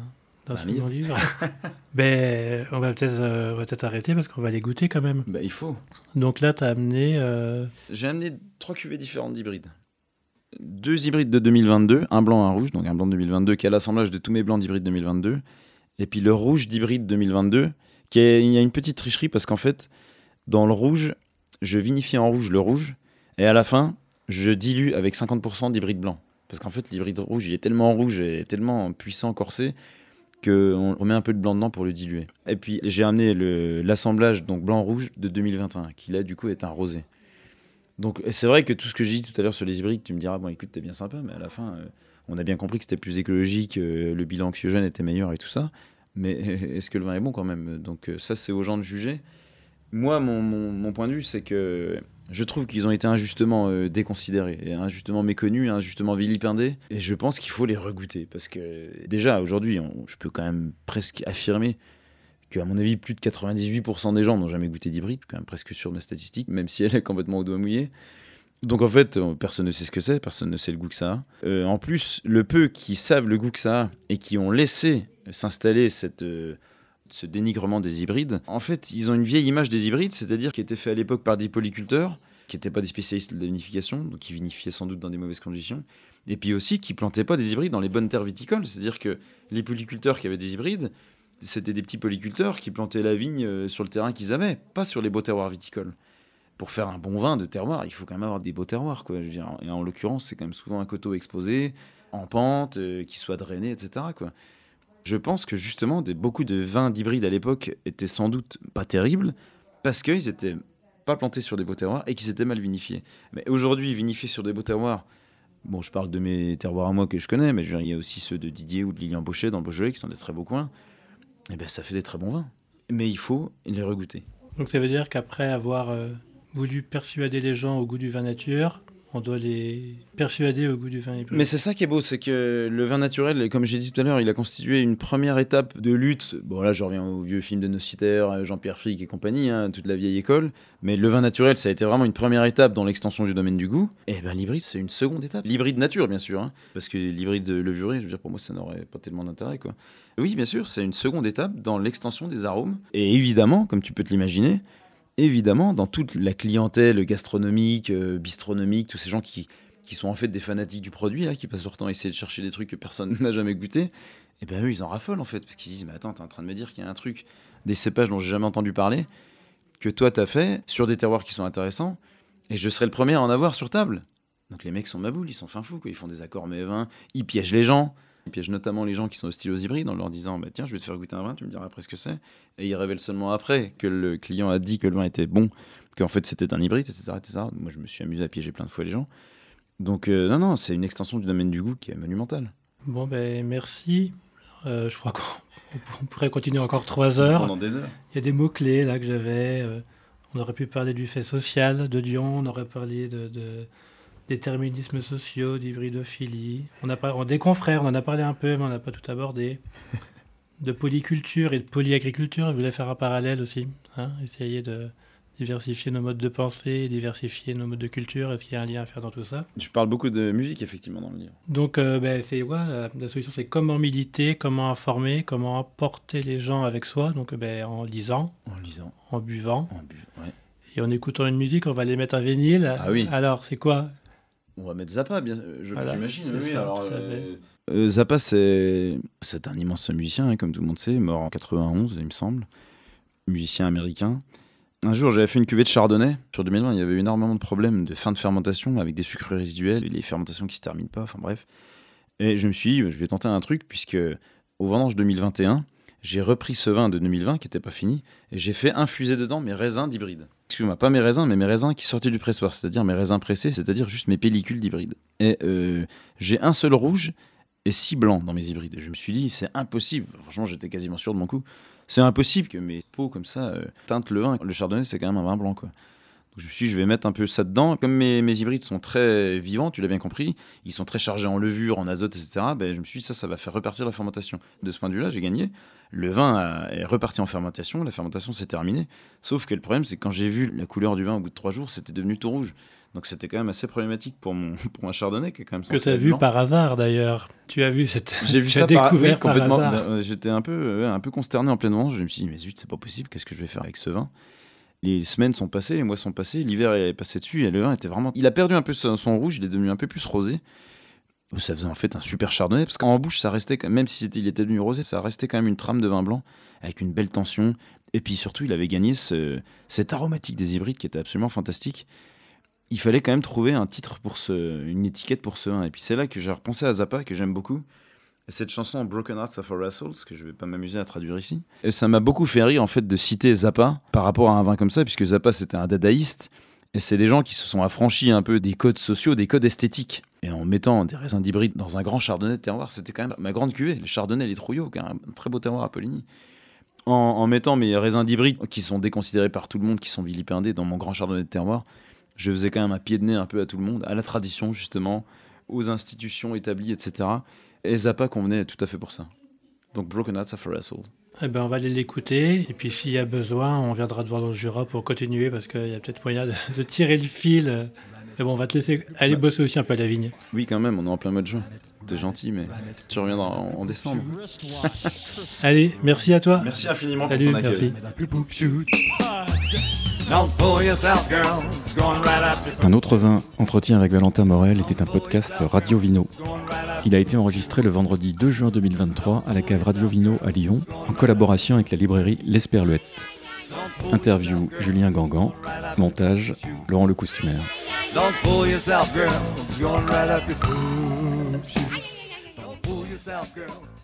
d'un Un second livre. ben, on va peut-être euh, on va peut-être arrêter parce qu'on va les goûter quand même. Bah il faut. Donc là, tu as amené. euh, J'ai amené trois cuvées différentes d'hybrides. Deux hybrides de 2022, un blanc, un rouge, donc un blanc de 2022 qui est l'assemblage de tous mes blancs d'hybride 2022, et puis le rouge d'hybride 2022, qui est, il y a une petite tricherie parce qu'en fait, dans le rouge, je vinifie en rouge le rouge, et à la fin, je dilue avec 50% d'hybride blanc. Parce qu'en fait, l'hybride rouge, il est tellement rouge et tellement puissant, corsé, qu'on remet un peu de blanc dedans pour le diluer. Et puis, j'ai amené l'assemblage blanc-rouge de 2021, qui là, du coup, est un rosé. Donc, c'est vrai que tout ce que j'ai dit tout à l'heure sur les hybrides, tu me diras, bon, écoute, t'es bien sympa, mais à la fin, euh, on a bien compris que c'était plus écologique, euh, le bilan oxygène était meilleur et tout ça. Mais est-ce que le vin est bon quand même? Donc, euh, ça, c'est aux gens de juger. Moi, mon point de vue, c'est que je trouve qu'ils ont été injustement euh, déconsidérés, injustement méconnus, injustement vilipendés. Et je pense qu'il faut les regoûter. Parce que déjà, aujourd'hui, je peux quand même presque affirmer qu'à mon avis, plus de 98% des gens n'ont jamais goûté d'hybride. Quand même presque sûr de ma statistique, même si elle est complètement au doigt mouillé. Donc en fait, euh, personne ne sait ce que c'est, personne ne sait le goût que ça a. Euh, en plus, le peu qui savent le goût que ça a et qui ont laissé s'installer cette, ce dénigrement des hybrides, en fait, ils ont une vieille image des hybrides, c'est-à-dire qui était fait à l'époque par des polyculteurs, qui n'étaient pas des spécialistes de la vinification, donc qui vinifiaient sans doute dans des mauvaises conditions, et puis aussi qui plantaient pas des hybrides dans les bonnes terres viticoles, c'est-à-dire que les polyculteurs qui avaient des hybrides, c'était des petits polyculteurs qui plantaient la vigne euh, sur le terrain qu'ils avaient, pas sur les beaux terroirs viticoles. Pour faire un bon vin de terroir, il faut quand même avoir des beaux terroirs. Quoi. Et en l'occurrence, c'est quand même souvent un coteau exposé, en pente, euh, qui soit drainé, etc. Je pense que justement, des, beaucoup de vins d'hybrides à l'époque étaient sans doute pas terribles, parce qu'ils étaient pas plantés sur des beaux terroirs et qu'ils étaient mal vinifiés. Mais aujourd'hui, vinifiés sur des beaux terroirs, bon, je parle de mes terroirs à moi que je connais, mais je il y a aussi ceux de Didier ou de Lilian Baucher dans le Beaujolais qui sont des très beaux coins. Et ben, ça fait des très bons vins. Mais il faut les regoûter. Donc ça veut dire qu'après avoir euh, voulu persuader les gens au goût du vin nature, on doit les persuader au goût du vin. Mais c'est ça qui est beau, c'est que le vin naturel, comme j'ai dit tout à l'heure, il a constitué une première étape de lutte. Bon, là, je reviens au vieux film de Nocitaire, Jean-Pierre Frick et compagnie, hein, toute la vieille école. Mais le vin naturel, ça a été vraiment une première étape dans l'extension du domaine du goût. Et ben l'hybride, c'est une seconde étape. L'hybride nature, bien sûr, hein, parce que l'hybride levuré, je veux dire, pour moi, ça n'aurait pas tellement d'intérêt, quoi. Oui, bien sûr, c'est une seconde étape dans l'extension des arômes. Et évidemment, comme tu peux te l'imaginer, évidemment, dans toute la clientèle gastronomique, euh, bistronomique, tous ces gens qui, qui sont en fait des fanatiques du produit, là, qui passent leur temps à essayer de chercher des trucs que personne n'a jamais goûté, et ben eux, ils en raffolent en fait, parce qu'ils disent, mais attends, t'es en train de me dire qu'il y a un truc, des cépages dont j'ai jamais entendu parler, que toi t'as fait, sur des terroirs qui sont intéressants, et je serai le premier à en avoir sur table. Donc les mecs sont maboules, ils sont fin fous, quoi. ils font des accords mais vins, ils piègent les gens, ils piègent notamment les gens qui sont hostiles aux hybrides en leur disant, bah, tiens, je vais te faire goûter un vin, tu me diras après ce que c'est, et ils révèlent seulement après que le client a dit que le vin était bon, qu'en fait c'était un hybride, etc., etc. Moi je me suis amusé à piéger plein de fois les gens. Donc euh, non, non, c'est une extension du domaine du goût qui est monumentale. Bon, ben merci. Euh, je crois qu'on on pourrait continuer encore trois heures. Pendant des heures. Il y a des mots-clés là que j'avais. euh, on aurait pu parler du fait social de Dion, on aurait parlé de, de- déterminismes sociaux, d'hybridophilie. On a on- des confrères, on en a parlé un peu, mais on n'a pas tout abordé. De polyculture et de polyagriculture, je voulais faire un parallèle aussi. hein, essayer de diversifier nos modes de pensée, diversifier nos modes de culture. Est-ce qu'il y a un lien à faire dans tout ça? Je parle beaucoup de musique effectivement dans le livre. donc, euh, ben, c'est ouais, la, la solution, c'est comment militer, comment informer, comment emporter les gens avec soi. Donc, ben, en lisant, En lisant, en buvant en buvant. ouais. et en écoutant une musique, on va les mettre à vinyle. Ah oui. Alors, c'est quoi? On va mettre Zappa, bien, je- Voilà, j'imagine. oui, alors, euh, euh, Zappa, c'est c'est un immense musicien, hein, comme tout le monde sait, mort en 91, il me semble. Musicien américain. Un jour, j'avais fait une cuvée de chardonnay. Sur 2020, il y avait eu énormément de problèmes de fin de fermentation avec des sucres résiduels et les fermentations qui se terminent pas. Enfin bref. Et je me suis dit, je vais tenter un truc, puisque au vendange 2021, j'ai repris ce vin de 2020 qui n'était pas fini et j'ai fait infuser dedans mes raisins d'hybride. Excuse-moi, pas mes raisins, mais mes raisins qui sortaient du pressoir, c'est-à-dire mes raisins pressés, c'est-à-dire juste mes pellicules d'hybride. Et euh, j'ai un seul rouge et six blancs dans mes hybrides. Et je me suis dit, c'est impossible. Franchement, j'étais quasiment sûr de mon coup. C'est impossible que mes peaux comme ça euh, teintent le vin. Le chardonnay, c'est quand même un vin blanc, quoi. Donc je me suis dit, je vais mettre un peu ça dedans. Comme mes, mes hybrides sont très vivants, tu l'as bien compris, ils sont très chargés en levure, en azote, etc. Ben, je me suis dit, ça, ça va faire repartir la fermentation. De ce point de vue-là, j'ai gagné. Le vin est reparti en fermentation, la fermentation s'est terminée. Sauf que le problème, c'est que quand j'ai vu la couleur du vin au bout de trois jours, c'était devenu tout rouge. Donc c'était quand même assez problématique pour, mon, pour un chardonnay qui est quand même Que tu as vu par hasard d'ailleurs. Tu as vu cette. J'ai vu ça par- oui, complètement. hasard. Ben, euh, J'étais un peu, euh, un peu consterné en pleine vendange. Je me suis dit, mais zut, c'est pas possible. Qu'est-ce que je vais faire avec ce vin? Les semaines sont passées, les mois sont passés, l'hiver est passé dessus et le vin était vraiment. Il a perdu un peu son, son rouge, il est devenu un peu plus rosé. Ça faisait en fait un super chardonnay parce qu'en bouche, ça restait, même si était devenu rosé, ça restait quand même une trame de vin blanc avec une belle tension. Et puis surtout, il avait gagné ce, cette aromatique des hybrides qui était absolument fantastique. Il fallait quand même trouver un titre pour ce, une étiquette pour ce vin. Et puis c'est là que j'ai repensé à Zappa, que j'aime beaucoup. Et cette chanson Broken Hearts of Our Souls, que je vais pas m'amuser à traduire ici. Et ça m'a beaucoup fait rire en fait de citer Zappa par rapport à un vin comme ça, puisque Zappa c'était un dadaïste. Et c'est des gens qui se sont affranchis un peu des codes sociaux, des codes esthétiques. Et en mettant des raisins d'hybride dans un grand chardonnay de terroir, c'était quand même ma grande cuvée, les chardonnays, les trouillots, un très beau terroir à Poligny. En, mettant mes raisins d'hybride, qui sont déconsidérés par tout le monde, qui sont vilipendés dans mon grand chardonnay de terroir, je faisais quand même un pied de nez un peu à tout le monde, à la tradition justement, aux institutions établies, etc. Et Zappa convenait tout à fait pour ça. Donc Broken Hearts of a Soul. Eh ben, on va aller l'écouter. Et puis, s'il y a besoin, on viendra te voir dans le Jura pour continuer parce qu'il y a peut-être moyen de, de tirer le fil. Mais bon, on va te laisser aller bosser aussi un peu à la vigne. Oui, quand même, on est en plein mois de juin. T'es gentil, mais tu reviendras en, en décembre. Allez, merci à toi. Merci infiniment pour Salut, ton accueil. Un autre vin, Entretien avec Valentin Morel, était un podcast Radio Vino. Il a été enregistré le vendredi 2 juin 2023 à la cave Radio Vino à Lyon, en collaboration avec la librairie L'Esperluette. Interview Julien Gangan, montage Laurent Le Costumer. Yourself, girl.